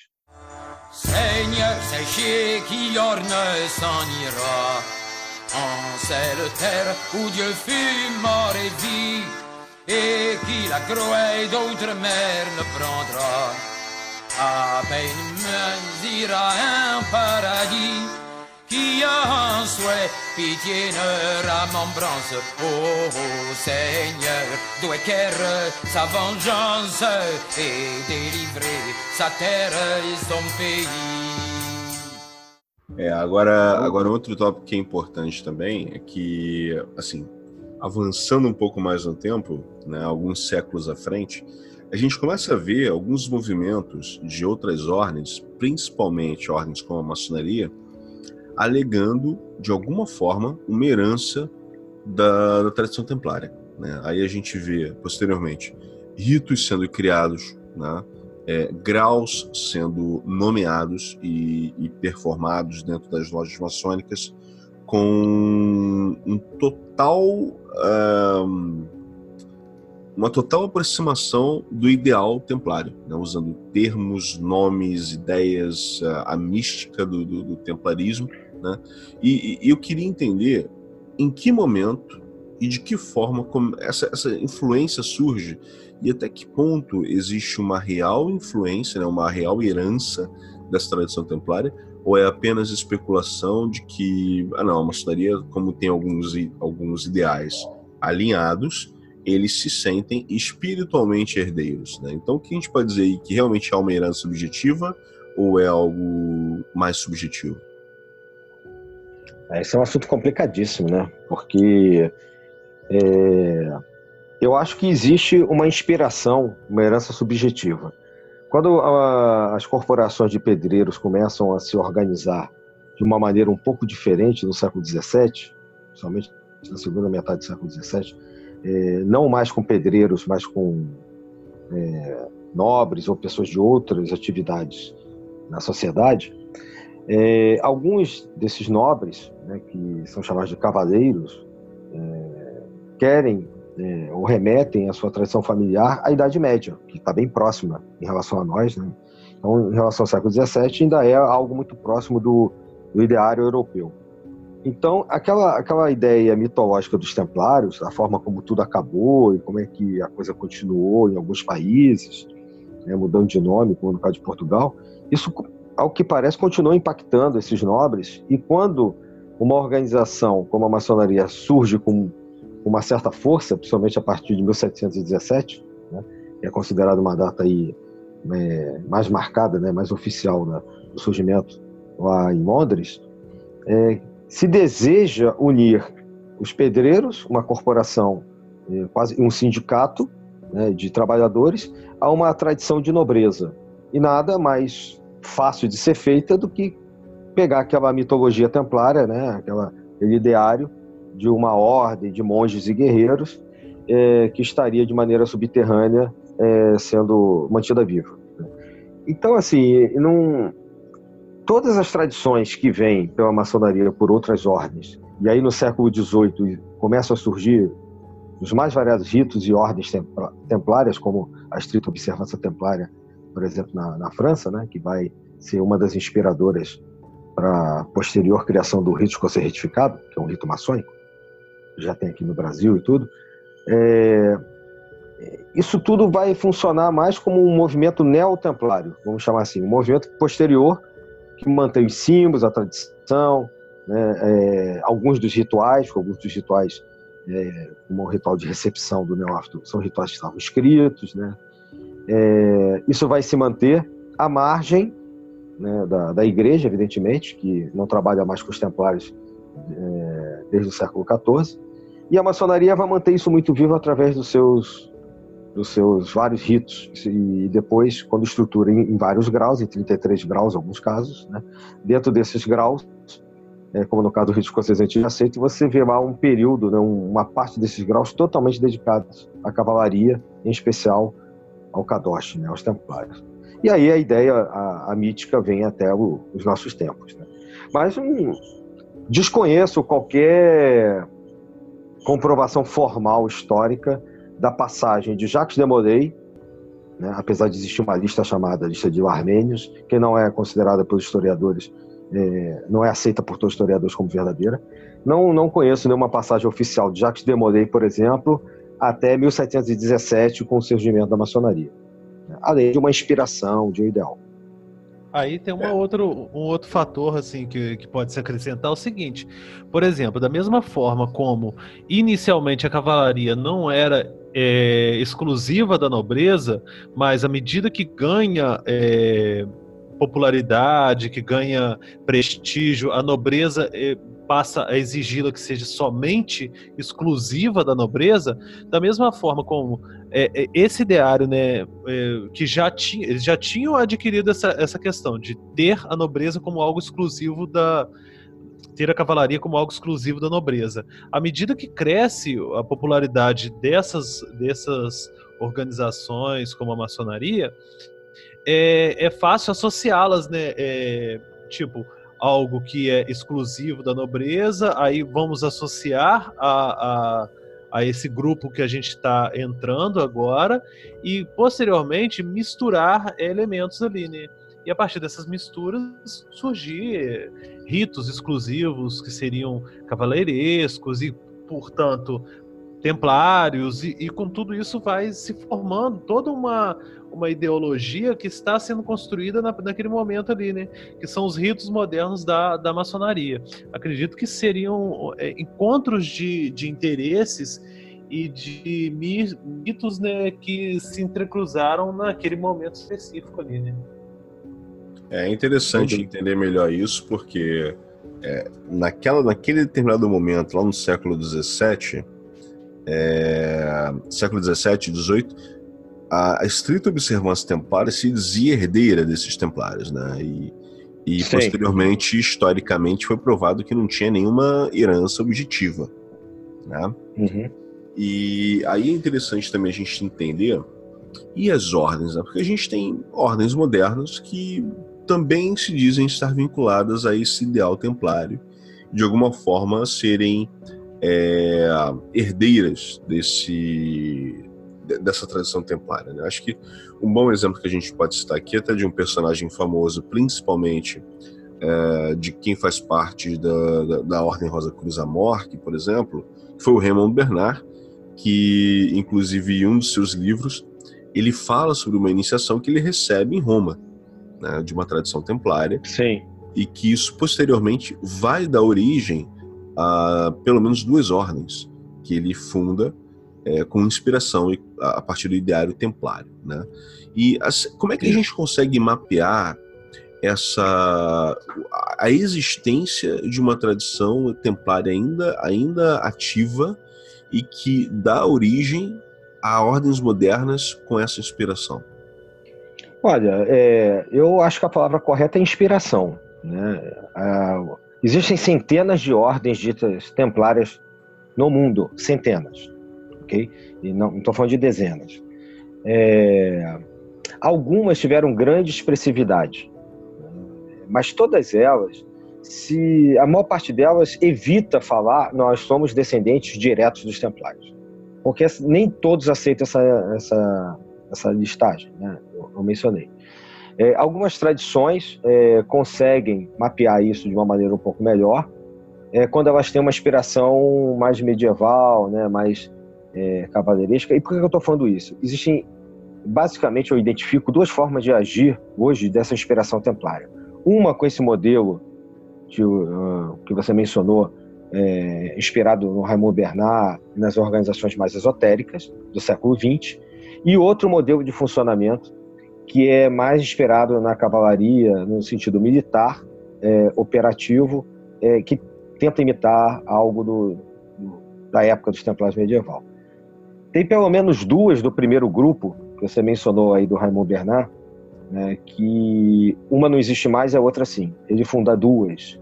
Un paradis qui a un souhait, pitié ne remembrance. Oh, oh Seigneur, doit sa vengeance et délivrer sa terre e son pays. É, agora, agora outro tópico que é importante também é que, assim, avançando um pouco mais no tempo, né, alguns séculos à frente, a gente começa a ver alguns movimentos de outras ordens, principalmente ordens como a maçonaria, alegando, de alguma forma, uma herança da, da tradição templária. Né? Aí a gente vê, posteriormente, ritos sendo criados, né? é, graus sendo nomeados e, e, performados dentro das lojas maçônicas com um total um, uma total aproximação do ideal templário, né? usando termos, nomes, ideias, a, a mística do, do, do templarismo né? E, e, eu queria entender em que momento e de que forma essa, essa influência surge e até que ponto existe uma real influência, né, uma real herança dessa tradição templária, ou é apenas especulação de que, ah não, a maçonaria, como tem alguns, alguns ideais alinhados, eles se sentem espiritualmente herdeiros. Né? Então, o que a gente pode dizer aí que realmente é uma herança subjetiva ou é algo mais subjetivo? Esse é um assunto complicadíssimo, né? Porque é, eu acho que existe uma inspiração, uma herança subjetiva. Quando a, as corporações de pedreiros começam a se organizar de uma maneira um pouco diferente no século XVII, principalmente na segunda metade do século XVII, é, não mais com pedreiros, mas com é, nobres ou pessoas de outras atividades na sociedade, é, alguns desses nobres, né, que são chamados de cavaleiros, é, querem é, ou remetem a sua tradição familiar à Idade Média, que está bem próxima em relação a nós. Né? Então, em relação ao século XVII, ainda é algo muito próximo do, do ideário europeu. Então, aquela, aquela ideia mitológica dos templários, a forma como tudo acabou e como é que a coisa continuou em alguns países, né, mudando de nome, como no caso de Portugal, isso ao que parece, continua impactando esses nobres. E quando uma organização como a maçonaria surge com uma certa força, principalmente a partir de 1717, né, é considerada uma data aí é, mais marcada, né, mais oficial né, do surgimento lá em Londres, é, se deseja unir os pedreiros, uma corporação, é, quase um sindicato né, de trabalhadores, a uma tradição de nobreza. E nada mais fácil de ser feita do que pegar aquela mitologia templária, né, aquela, aquele ideário de uma ordem de monges e guerreiros é, que estaria de maneira subterrânea é, sendo mantida viva. Então, assim, não, todas as tradições que vêm pela maçonaria por outras ordens, e aí no século XVIII começam a surgir os mais variados ritos e ordens templárias, como a estrita observância templária por exemplo, na, na França, né, que vai ser uma das inspiradoras para a posterior criação do rito escocês retificado, que é um rito maçônico, já tem aqui no Brasil e tudo. É, isso tudo vai funcionar mais como um movimento neotemplário, vamos chamar assim, um movimento posterior que mantém os símbolos, a tradição, né, é, alguns dos rituais, alguns dos rituais, é, como o ritual de recepção do neófito, são rituais que estavam escritos, né? É, isso vai se manter à margem né, da, da igreja, evidentemente, que não trabalha mais com os templários é, desde o século XIV, e a maçonaria vai manter isso muito vivo através dos seus dos seus vários ritos e depois quando estrutura em, em vários graus, em 33 graus em alguns casos, né? dentro desses graus, é, como no caso do rito escocês antigo você vê lá um período, né, uma parte desses graus totalmente dedicados à cavalaria, em especial ao Kadosh, né, aos templários. E aí a ideia, a, a mítica vem até o, os nossos tempos. Né? Mas um, desconheço qualquer comprovação formal histórica da passagem de Jacques de Molay, né, apesar de existir uma lista chamada lista de armênios, que não é considerada pelos historiadores, é, não é aceita por todos os historiadores como verdadeira. Não, não conheço nenhuma passagem oficial de Jacques de Molay, por exemplo, até 1717, com o surgimento da maçonaria. Né, além de uma inspiração, de um ideal. Aí tem uma é. outro, um outro fator assim que, que pode se acrescentar é o seguinte, por exemplo, da mesma forma como inicialmente a cavalaria não era é, exclusiva da nobreza, mas à medida que ganha é, popularidade, que ganha prestígio, a nobreza é, passa a exigi-la que seja somente exclusiva da nobreza, da mesma forma como é, é, esse ideário, né, é, que já tinha, eles já tinham adquirido essa, essa questão de ter a nobreza como algo exclusivo da ter a cavalaria como algo exclusivo da nobreza. À medida que cresce a popularidade dessas dessas organizações como a maçonaria, é, é fácil associá-las, né? É, tipo, algo que é exclusivo da nobreza, aí vamos associar a, a, a esse grupo que a gente está entrando agora e posteriormente misturar elementos ali, né? E a partir dessas misturas surgir ritos exclusivos que seriam cavaleirescos e, portanto, templários, e, e, com tudo isso vai se formando toda uma, uma ideologia que está sendo construída na, naquele momento ali, né? Que são os ritos modernos da, da maçonaria. Acredito que seriam é, encontros de, de interesses e de mitos né, que se entrecruzaram naquele momento específico ali, né? É interessante entender melhor isso, porque é, naquela, naquele determinado momento, lá no século XVII, é, século XVII e XVIII, a, a estrita observância templária se dizia herdeira desses templários, né? E, e posteriormente, historicamente, foi provado que não tinha nenhuma herança objetiva, né? Uhum. E aí é interessante também a gente entender e as ordens, né? Porque a gente tem ordens modernas que também se dizem estar vinculadas a esse ideal templário, de alguma forma serem é, herdeiras desse dessa tradição templária. Né? Acho que um bom exemplo que a gente pode citar aqui é até de um personagem famoso, principalmente é, de quem faz parte da, da, da Ordem Rosa Cruz Amorque, por exemplo, foi o Raymond Bernard, que inclusive em um dos seus livros ele fala sobre uma iniciação que ele recebe em Roma, né, de uma tradição templária. Sim. E que isso posteriormente vai dar origem a pelo menos duas ordens que ele funda é, com inspiração a partir do ideário templário, né? E como é que a gente consegue mapear essa a existência de uma tradição templária ainda ainda ativa e que dá origem a ordens modernas com essa inspiração? Olha, é, eu acho que a palavra correta é inspiração. Né? Existem centenas de ordens ditas templárias no mundo, centenas, ok? E não estou falando de dezenas. É, algumas tiveram grande expressividade, mas todas elas, se a maior parte delas evita falar nós somos descendentes diretos dos templários, porque nem todos aceitam essa essa essa listagem, né? eu, eu mencionei. É, algumas tradições é, conseguem mapear isso de uma maneira um pouco melhor, é, quando elas têm uma inspiração mais medieval, né, mais é, cavaleiresca. E por que eu estou falando isso? Existem, basicamente, eu identifico duas formas de agir hoje dessa inspiração templária. Uma com esse modelo que, uh, que você mencionou, é, inspirado no Raymond Bernard nas organizações mais esotéricas do século XX, e outro modelo de funcionamento que é mais inspirado na cavalaria no sentido militar, é, operativo, é, que tenta imitar algo do, da época dos Templários medieval. Tem pelo menos duas do primeiro grupo que você mencionou aí do Raymond Bernard, né, que uma não existe mais e a outra sim. Ele funda duas.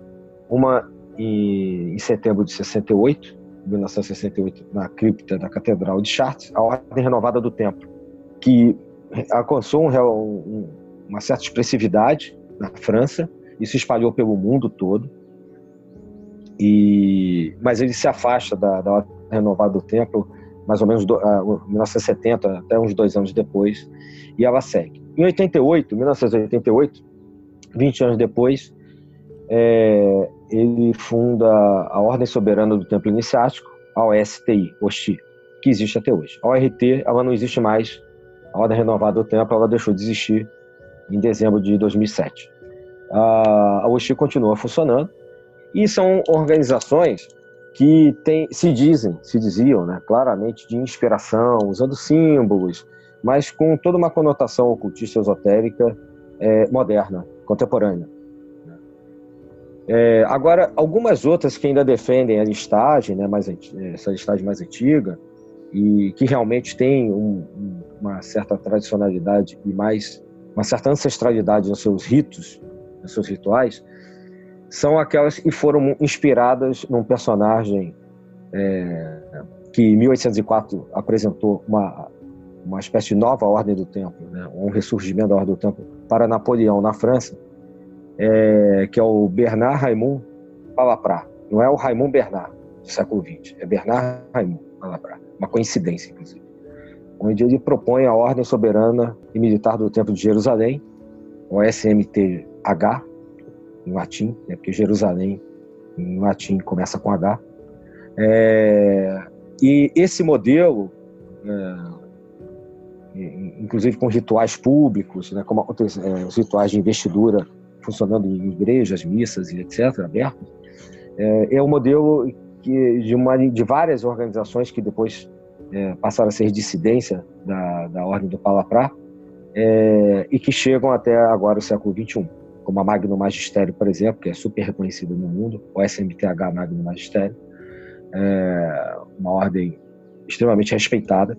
Uma em, em setembro de 68, 1968, na cripta da Catedral de Chartres, a Ordem Renovada do Templo, que alcançou um, um, uma certa expressividade na França e se espalhou pelo mundo todo. E, mas ele se afasta da, da Renovada do Templo mais ou menos do, uh, 1970, até uns dois anos depois, e ela segue. Em 88, 1988, 20 anos depois, é, ele funda a Ordem Soberana do Templo Iniciático, a OSTI, OSTI, que existe até hoje. A ORT, ela não existe mais. A Ordem Renovada do Templo, ela deixou de existir em dezembro de 2007. A, OSTI continua funcionando e são organizações que tem, se dizem, se diziam, né, claramente de inspiração, usando símbolos, mas com toda uma conotação ocultista esotérica é, moderna, contemporânea. É, agora, algumas outras que ainda defendem a listagem, né, mais, essa listagem mais antiga, e que realmente tem um, uma certa tradicionalidade e mais uma certa ancestralidade nos seus ritos, nos seus rituais, são aquelas que foram inspiradas num personagem é, que em 1804 apresentou uma, uma espécie de nova ordem do templo, né, um ressurgimento da ordem do templo para Napoleão na França, é, que é o Bernard Raimond Palaprat. Não é o Raimond Bernard do século XX, é Bernard Raimond Palaprat. Uma coincidência, inclusive. Onde ele propõe a ordem soberana e militar do Templo de Jerusalém, o SMTH, em latim, né, porque Jerusalém em latim começa com H. É, e esse modelo, é, inclusive com rituais públicos, né, como é, os rituais de investidura funcionando em igrejas, missas e etc., abertos, é, é o modelo que, de, uma, de várias organizações que depois é, passaram a ser dissidência da, da Ordem do Palaprá é, e que chegam até agora o século XXI, como a Magno Magistério, por exemplo, que é super reconhecida no mundo, o SMTH Magno Magistério, é uma ordem extremamente respeitada.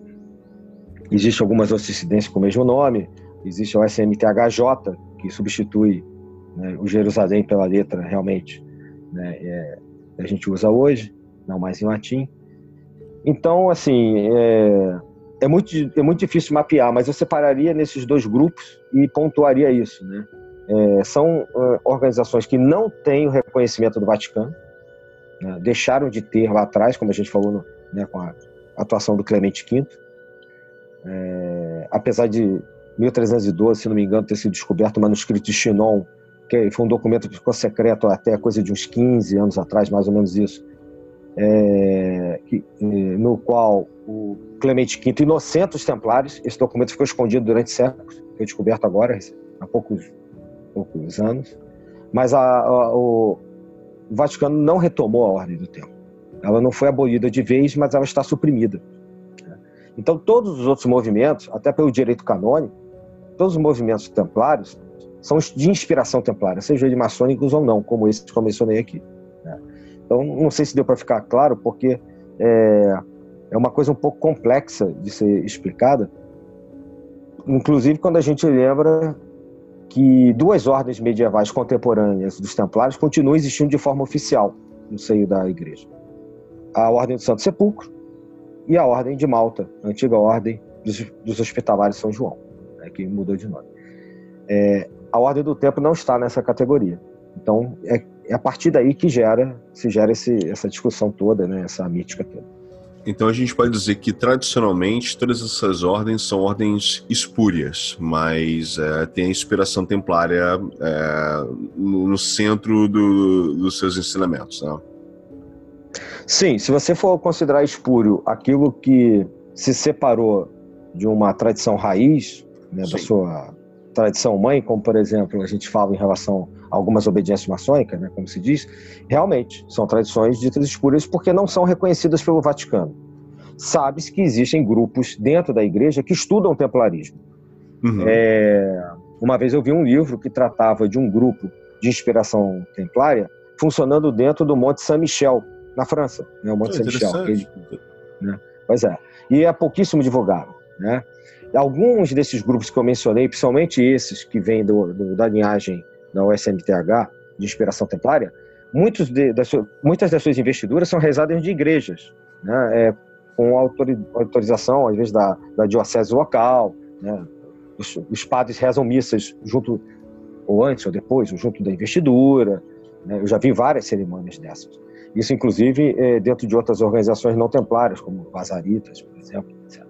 Existem algumas outras dissidências com o mesmo nome, existe o SMTHJ, que substitui né, o Jerusalém pela letra realmente né, é, a gente usa hoje, não mais em latim. Então, assim, é, é, muito, é muito difícil mapear, mas eu separaria nesses dois grupos e pontuaria isso. Né? É, são uh, organizações que não têm o reconhecimento do Vaticano, né, deixaram de ter lá atrás, como a gente falou no, né, com a atuação do Clemente V. É, apesar de 1312, se não me engano, ter sido descoberto o manuscrito de Chinon que foi um documento que ficou secreto até coisa de uns 15 anos atrás, mais ou menos isso, é, que, é, no qual o Clemente V inocenta os templários. Esse documento ficou escondido durante séculos, foi descoberto agora, há poucos, poucos anos. Mas a, a, o, Vaticano não retomou a ordem do templo. Ela não foi abolida de vez, mas ela está suprimida. Então, todos os outros movimentos, até pelo direito canônico, todos os movimentos templários são de inspiração templária, seja de maçônicos ou não, como esse que eu mencionei aqui. Então, não sei se deu para ficar claro, porque é, é uma coisa um pouco complexa de ser explicada, inclusive quando a gente lembra que duas ordens medievais contemporâneas dos templários continuam existindo de forma oficial no seio da igreja. A Ordem do Santo Sepulcro e a Ordem de Malta, a antiga Ordem dos, dos Hospitalários São João, né, que mudou de nome. É, a ordem do tempo não está nessa categoria. Então, é, é a partir daí que gera, se gera esse, essa discussão toda, né, essa mítica toda. Então a gente pode dizer que tradicionalmente todas essas ordens são ordens espúrias, mas é, tem a inspiração templária é, no, no, centro do, dos seus ensinamentos, né? Sim, se você for considerar espúrio aquilo que se separou de uma tradição raiz, né, da sua tradição mãe, como por exemplo a gente fala em relação algumas obediências maçônicas, né, como se diz, realmente são tradições ditas espúrias porque não são reconhecidas pelo Vaticano. Sabe-se que existem grupos dentro da igreja que estudam o templarismo. Uhum. É, uma vez eu vi um livro que tratava de um grupo de inspiração templária funcionando dentro do Monte Saint-Michel, na França, né, o Monte Saint-Michel. Né? Pois é. E é pouquíssimo divulgado. Né? Alguns desses grupos que eu mencionei, principalmente esses que vêm do, do, da linhagem da USMTH, de inspiração templária, muitos de, das, muitas das suas investiduras são realizadas de igrejas, né? É, com autorização, às vezes, da, da diocese local. Né? Os, os, padres rezam missas junto, ou antes ou depois, junto da investidura. Né? Eu já vi várias cerimônias dessas. Isso, inclusive, é, dentro de outras organizações não templárias, como Vazaritas, por exemplo. Etc.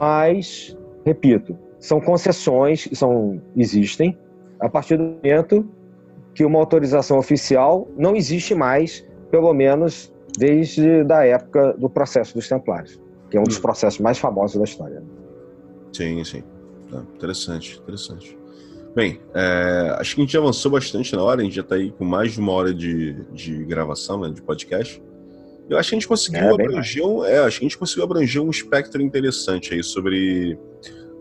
Mas, repito, são concessões, são, existem, a partir do momento que uma autorização oficial não existe mais, pelo menos desde da época do processo dos Templários, que é um dos hum. processos mais famosos da história. Sim, sim. Tá, interessante, interessante. Bem, é, acho que a gente avançou bastante na hora, a gente já está aí com mais de uma hora de, de gravação, né, de podcast. Eu acho que a gente conseguiu é, abranger um, é, acho que a gente conseguiu abranger um espectro interessante aí sobre,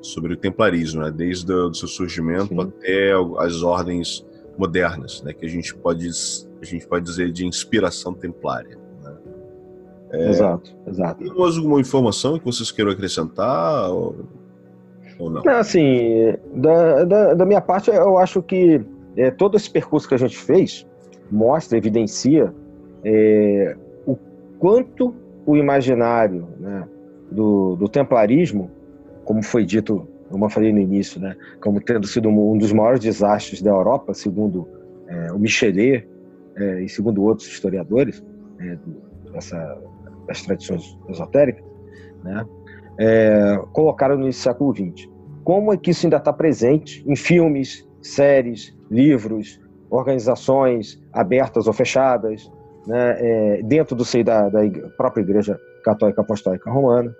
sobre o templarismo, né? Desde o seu surgimento Sim. até as ordens modernas, né? Que a gente pode a gente pode dizer de inspiração templária. Né? É, exato, exato. Tem mais alguma informação que vocês queiram acrescentar ou, ou não? não? Assim, da, da, da, minha parte, eu acho que é, todo esse percurso que a gente fez mostra, evidencia é, quanto o imaginário né, do, do, templarismo, como foi dito, como eu falei no início, né, como tendo sido um dos maiores desastres da Europa, segundo é, o Michelet é, e segundo outros historiadores é, dessa, das tradições esotéricas, né, é, colocaram no século XX. Como é que isso ainda está presente em filmes, séries, livros, organizações abertas ou fechadas, né, é, dentro do seio da, da, própria Igreja Católica Apostólica Romana.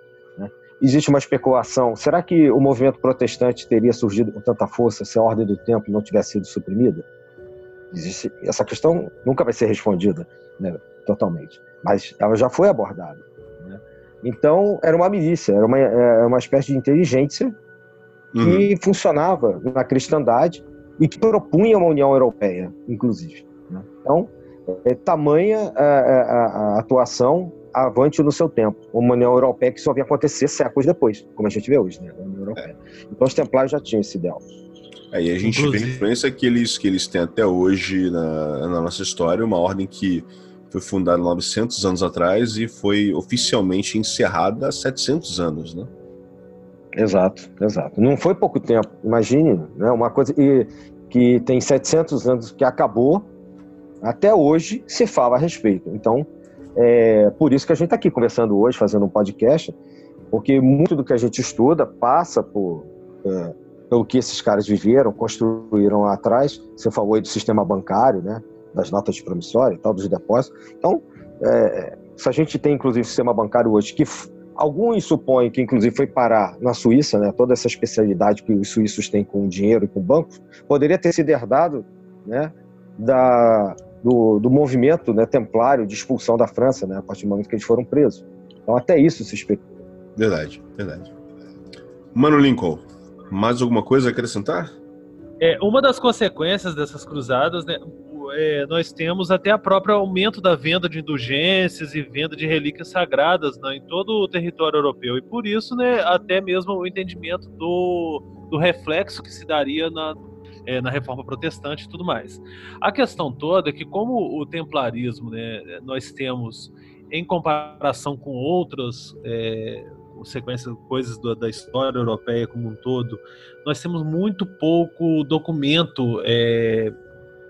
Existe uma especulação: será que o movimento protestante teria surgido com tanta força se a ordem do templo não tivesse sido suprimida? Existe, essa questão nunca vai ser respondida né, totalmente, mas ela já foi abordada. Né. Então, era uma milícia, era uma, era uma espécie de inteligência que uhum. funcionava na cristandade e que propunha uma União Europeia, inclusive. Né. Então, é, tamanha a, a, a, atuação avante no seu tempo. Uma União Europeia que só vinha acontecer séculos depois, como a gente vê hoje, né? União Europeia. É. Então os templários já tinham esse ideal. Aí a gente Inclusive... vê a influência que eles, que eles têm até hoje na, na nossa história, uma ordem que foi fundada 900 anos atrás e foi oficialmente encerrada há 700 anos, né? Exato, exato. Não foi pouco tempo. Imagine, né? Uma coisa que, que tem 700 anos que acabou até hoje se fala a respeito. Então, é por isso que a gente está aqui conversando hoje, fazendo um podcast, porque muito do que a gente estuda passa por, é, pelo que esses caras viveram, construíram lá atrás. Você falou aí do sistema bancário, né? das notas de promissória e tal, dos depósitos. Então, é, se a gente tem, inclusive, sistema bancário hoje que alguns supõem que, inclusive, foi parar na Suíça, né? toda essa especialidade que os suíços têm com dinheiro e com bancos, poderia ter sido herdado né? da, do, do movimento né, templário de expulsão da França, né, a partir do momento que eles foram presos. Então, até isso se especula. Verdade, verdade. Mano Lincoln, mais alguma coisa a acrescentar? É, uma das consequências dessas cruzadas, né, é, nós temos até o próprio aumento da venda de indulgências e venda de relíquias sagradas né, em todo o território europeu. E por isso, né, até mesmo o entendimento do, do reflexo que se daria na, é, na reforma protestante e tudo mais. A questão toda é que, como o templarismo né, nós temos, em comparação com outras é, sequências, coisas do, da história europeia como um todo, nós temos muito pouco documento é,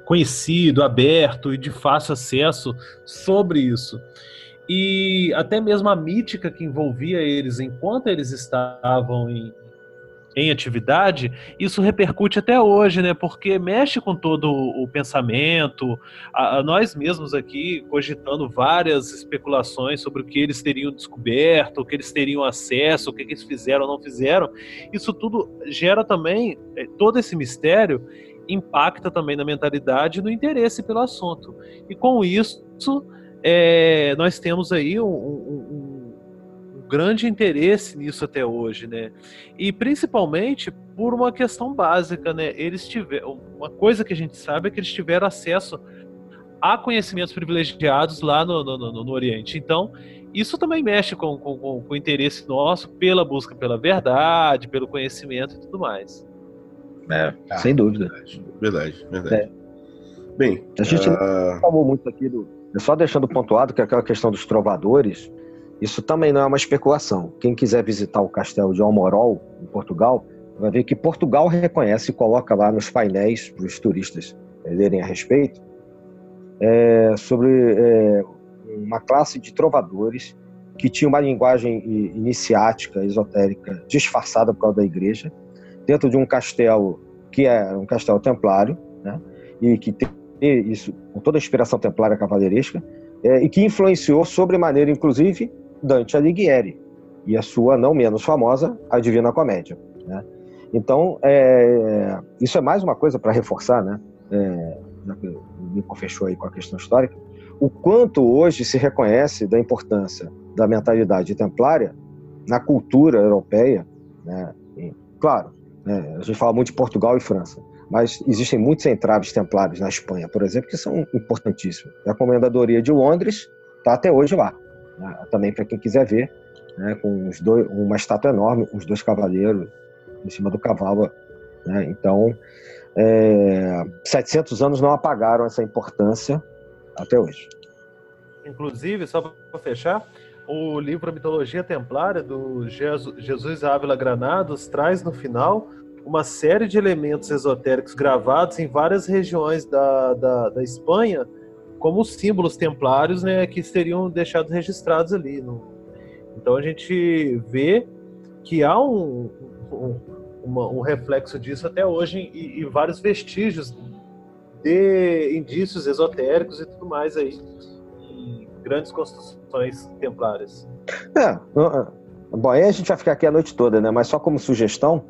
conhecido, aberto e de fácil acesso sobre isso. E até mesmo a mítica que envolvia eles enquanto eles estavam em, em atividade, isso repercute até hoje, né? Porque mexe com todo o pensamento. A, a nós mesmos aqui cogitando várias especulações sobre o que eles teriam descoberto, o que eles teriam acesso, o que eles fizeram ou não fizeram. Isso tudo gera também é, todo esse mistério impacta também na mentalidade e no interesse pelo assunto. E com isso, é, nós temos aí um, um, grande interesse nisso até hoje, né? E principalmente por uma questão básica, né? Eles tiveram uma coisa que a gente sabe é que eles tiveram acesso a conhecimentos privilegiados lá no, no, no, no Oriente. Então, isso também mexe com, com, com, o interesse nosso pela busca pela verdade, pelo conhecimento e tudo mais. É, ah, sem dúvida. Verdade, verdade. É. Bem, a gente uh... não falou muito aqui do. Só deixando pontuado que aquela questão dos trovadores, isso também não é uma especulação. Quem quiser visitar o castelo de Almorol, em Portugal, vai ver que Portugal reconhece e coloca lá nos painéis para os turistas lerem a respeito é, sobre é, uma classe de trovadores que tinha uma linguagem iniciática, esotérica, disfarçada por causa da igreja, dentro de um castelo que é um castelo templário, né? e que tem isso com toda a inspiração templária cavaleiresca, é, e que influenciou sobremaneira, inclusive, Dante Alighieri e a sua não menos famosa A Divina Comédia. Né? Então, é, isso é mais uma coisa para reforçar, né? É, já que o Nico fechou aí com a questão histórica, o quanto hoje se reconhece da importância da mentalidade templária na cultura europeia, né? E, claro, né? A gente fala muito de Portugal e França, mas existem muitos entraves templários na Espanha, por exemplo, que são importantíssimos. A Comendadoria de Londres está até hoje lá, né? também para quem quiser ver, né? com os dois, uma estátua enorme, os dois cavaleiros em cima do cavalo. Né? Então, é, 700 anos não apagaram essa importância até hoje. Inclusive, só para fechar, o livro Mitologia Templária, do Jesus Ávila Granados, traz no final uma série de elementos esotéricos gravados em várias regiões da, da, da Espanha, como símbolos templários, né, que seriam deixados registrados ali. No... Então a gente vê que há um, um, uma, um reflexo disso até hoje e, e vários vestígios de indícios esotéricos e tudo mais aí grandes construções templárias. É, bom, aí a gente vai ficar aqui a noite toda, né? Mas só como sugestão,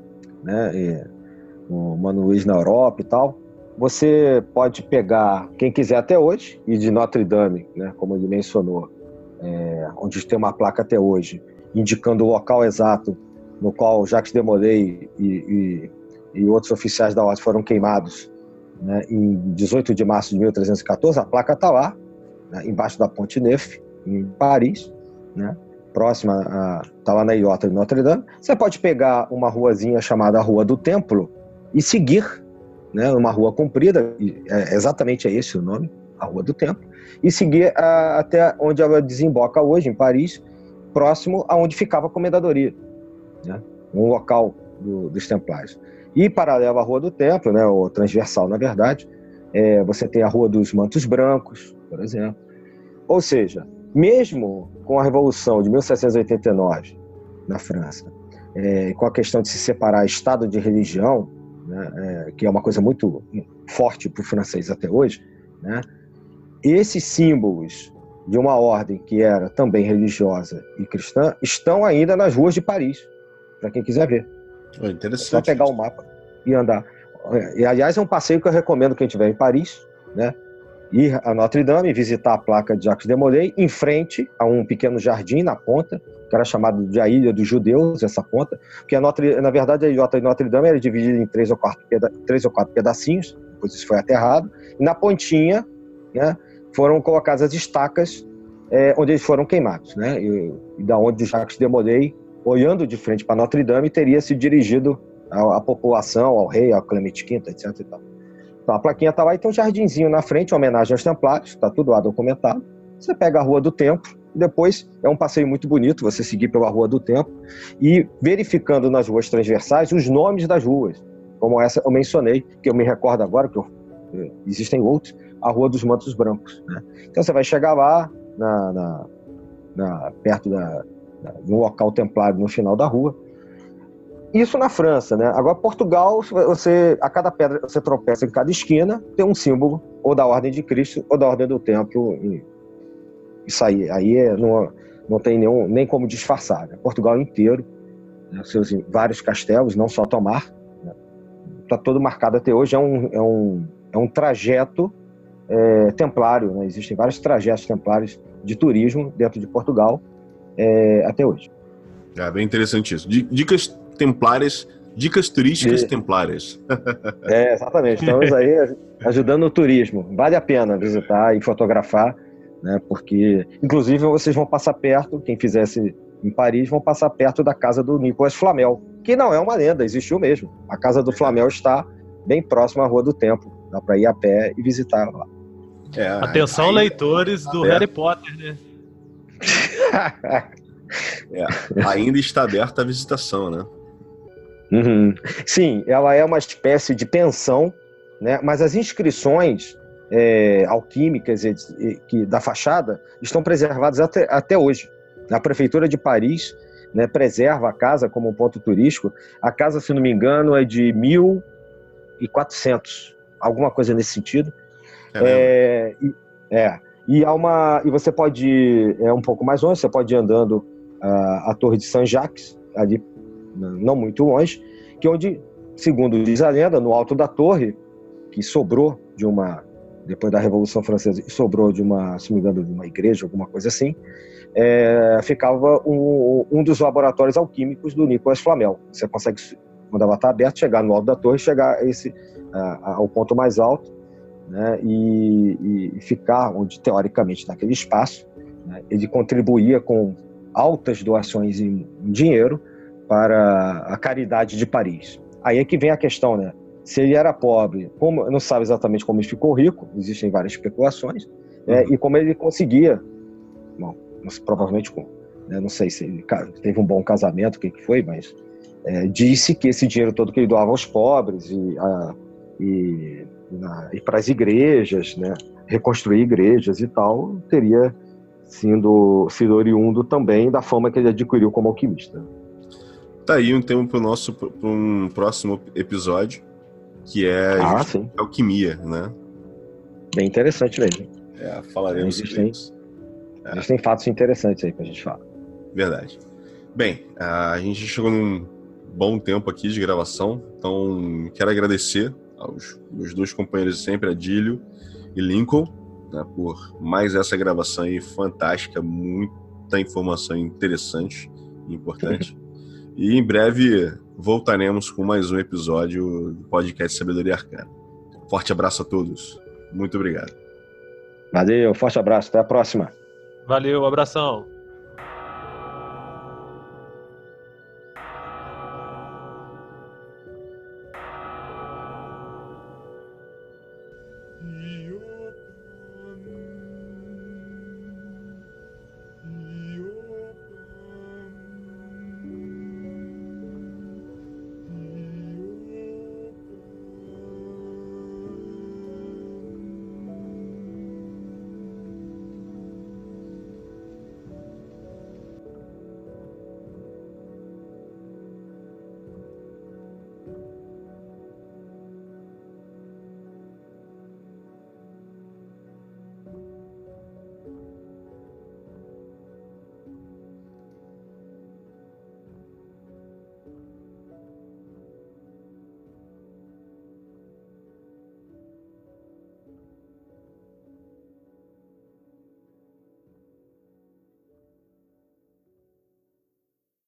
né? E, o Mano Luiz na Europa e tal, você pode pegar, quem quiser até hoje, e de Notre Dame, né? Como ele mencionou, é, onde tem uma placa até hoje, indicando o local exato no qual Jacques de Molay e, e, e outros oficiais da ordem foram queimados né, em 18 de março de 1314, a placa está lá, né, embaixo da Ponte Neuf, em Paris, né, próxima. Está lá na Iota de Notre Dame. Você pode pegar uma ruazinha chamada Rua do Templo e seguir, né, uma rua comprida, é, exatamente é esse o nome, a Rua do Templo, e seguir a, até onde ela desemboca hoje, em Paris, próximo aonde ficava a comendadoria, né, um local do, dos Templários. E paralelo à Rua do Templo, né, ou transversal, na verdade, é, você tem a Rua dos Mantos Brancos, por exemplo. Ou seja, mesmo com a Revolução de 1789 na França, é, com a questão de se separar Estado de religião, né, é, que é uma coisa muito forte para o francês até hoje, né, esses símbolos de uma ordem que era também religiosa e cristã estão ainda nas ruas de Paris, para quem quiser ver. É interessante. É só pegar o mapa e andar. E, aliás, é um passeio que eu recomendo quem estiver em Paris, né? Ir a Notre Dame, visitar a placa de Jacques de Molay, em frente a um pequeno jardim na ponta, que era chamado de a Ilha dos Judeus, essa ponta, porque a Notre, na verdade a ilhota de Notre Dame era dividida em três ou quatro, três ou quatro pedacinhos, depois isso foi aterrado, e na pontinha né, foram colocadas as estacas é, onde eles foram queimados, né, e, e da onde Jacques de Molay, olhando de frente para Notre Dame, teria se dirigido à, à população, ao rei, ao Clemente V, etc. E tal. Então a plaquinha está lá e tem um jardinzinho na frente, homenagem aos templários, está tudo lá documentado. Você pega a Rua do Templo, depois é um passeio muito bonito você seguir pela Rua do Templo e verificando nas ruas transversais os nomes das ruas, como essa eu mencionei, que eu me recordo agora, que eu, eh, existem outros, a Rua dos Mantos Brancos. Né? Então você vai chegar lá, na, na, na perto da, de um local templário no final da rua, Isso na França, né? Agora, Portugal, você, a cada pedra você tropeça em cada esquina, tem um símbolo, ou da Ordem de Cristo, ou da Ordem do Templo. Isso aí, aí é, não, não tem nenhum, nem como disfarçar. Né? Portugal inteiro, né? seus vários castelos, não só Tomar, está né? Tá todo marcado até hoje. É um, é um, é um trajeto é, templário, né? existem vários trajetos templários de turismo dentro de Portugal é, até hoje. É bem interessante isso. Dicas templárias, dicas turísticas e... templárias. É, exatamente. Estamos aí ajudando o turismo. Vale a pena visitar e fotografar, né? Porque, inclusive, vocês vão passar perto, quem fizesse em Paris, vão passar perto da casa do Nicolas Flamel, que não é uma lenda, existiu mesmo. A casa do Flamel está bem próxima à Rua do Templo. Dá para ir a pé e visitar lá. É, Atenção, aí, leitores do Harry Potter, né? é, ainda está aberta a visitação, né? Uhum. Sim, ela é uma espécie de pensão, né? mas as inscrições é, alquímicas e, e, que, da fachada estão preservadas até, até hoje. A Prefeitura de Paris né, preserva a casa como um ponto turístico. A casa, se não me engano, é de 1400, alguma coisa nesse sentido. É, é, e, é, e, há uma, e você pode ir é, um pouco mais longe, você pode ir andando uh, a Torre de Saint-Jacques, ali não muito longe, que onde, segundo diz a lenda, no alto da torre, que sobrou de uma, depois da Revolução Francesa, sobrou de uma, se me engano, de uma igreja, alguma coisa assim, é, ficava um, um, dos laboratórios alquímicos do Nicolas Flamel. Você consegue, quando ela está aberta, chegar no alto da torre, chegar esse, ao ponto mais alto, né, e, e, ficar onde, teoricamente, naquele espaço, né, ele contribuía com altas doações em dinheiro para a caridade de Paris. Aí é que vem a questão, né? Se ele era pobre, como não sabe exatamente como ele ficou rico, existem várias especulações, né? uhum. e como ele conseguia, bom, provavelmente com, né? não sei se ele teve um bom casamento, o que, que foi, mas é, disse que esse dinheiro todo que ele doava aos pobres e, a, e, e para as igrejas, né? reconstruir igrejas e tal, teria sido, sido oriundo também da fama que ele adquiriu como alquimista. Tá aí um tema para o nosso pra um próximo episódio, que é ah, alquimia, né? Bem interessante mesmo. É, falaremos existem, isso. É. Existem fatos interessantes aí para a gente falar. Verdade. Bem, a gente chegou num bom tempo aqui de gravação, então quero agradecer aos meus dois companheiros de sempre, Adílio e Lincoln, né, por mais essa gravação aí fantástica, muita informação interessante e importante. e em breve voltaremos com mais um episódio do podcast Sabedoria Arcana. Forte abraço a todos. Muito obrigado. Valeu, forte abraço. Até a próxima. Valeu, abração.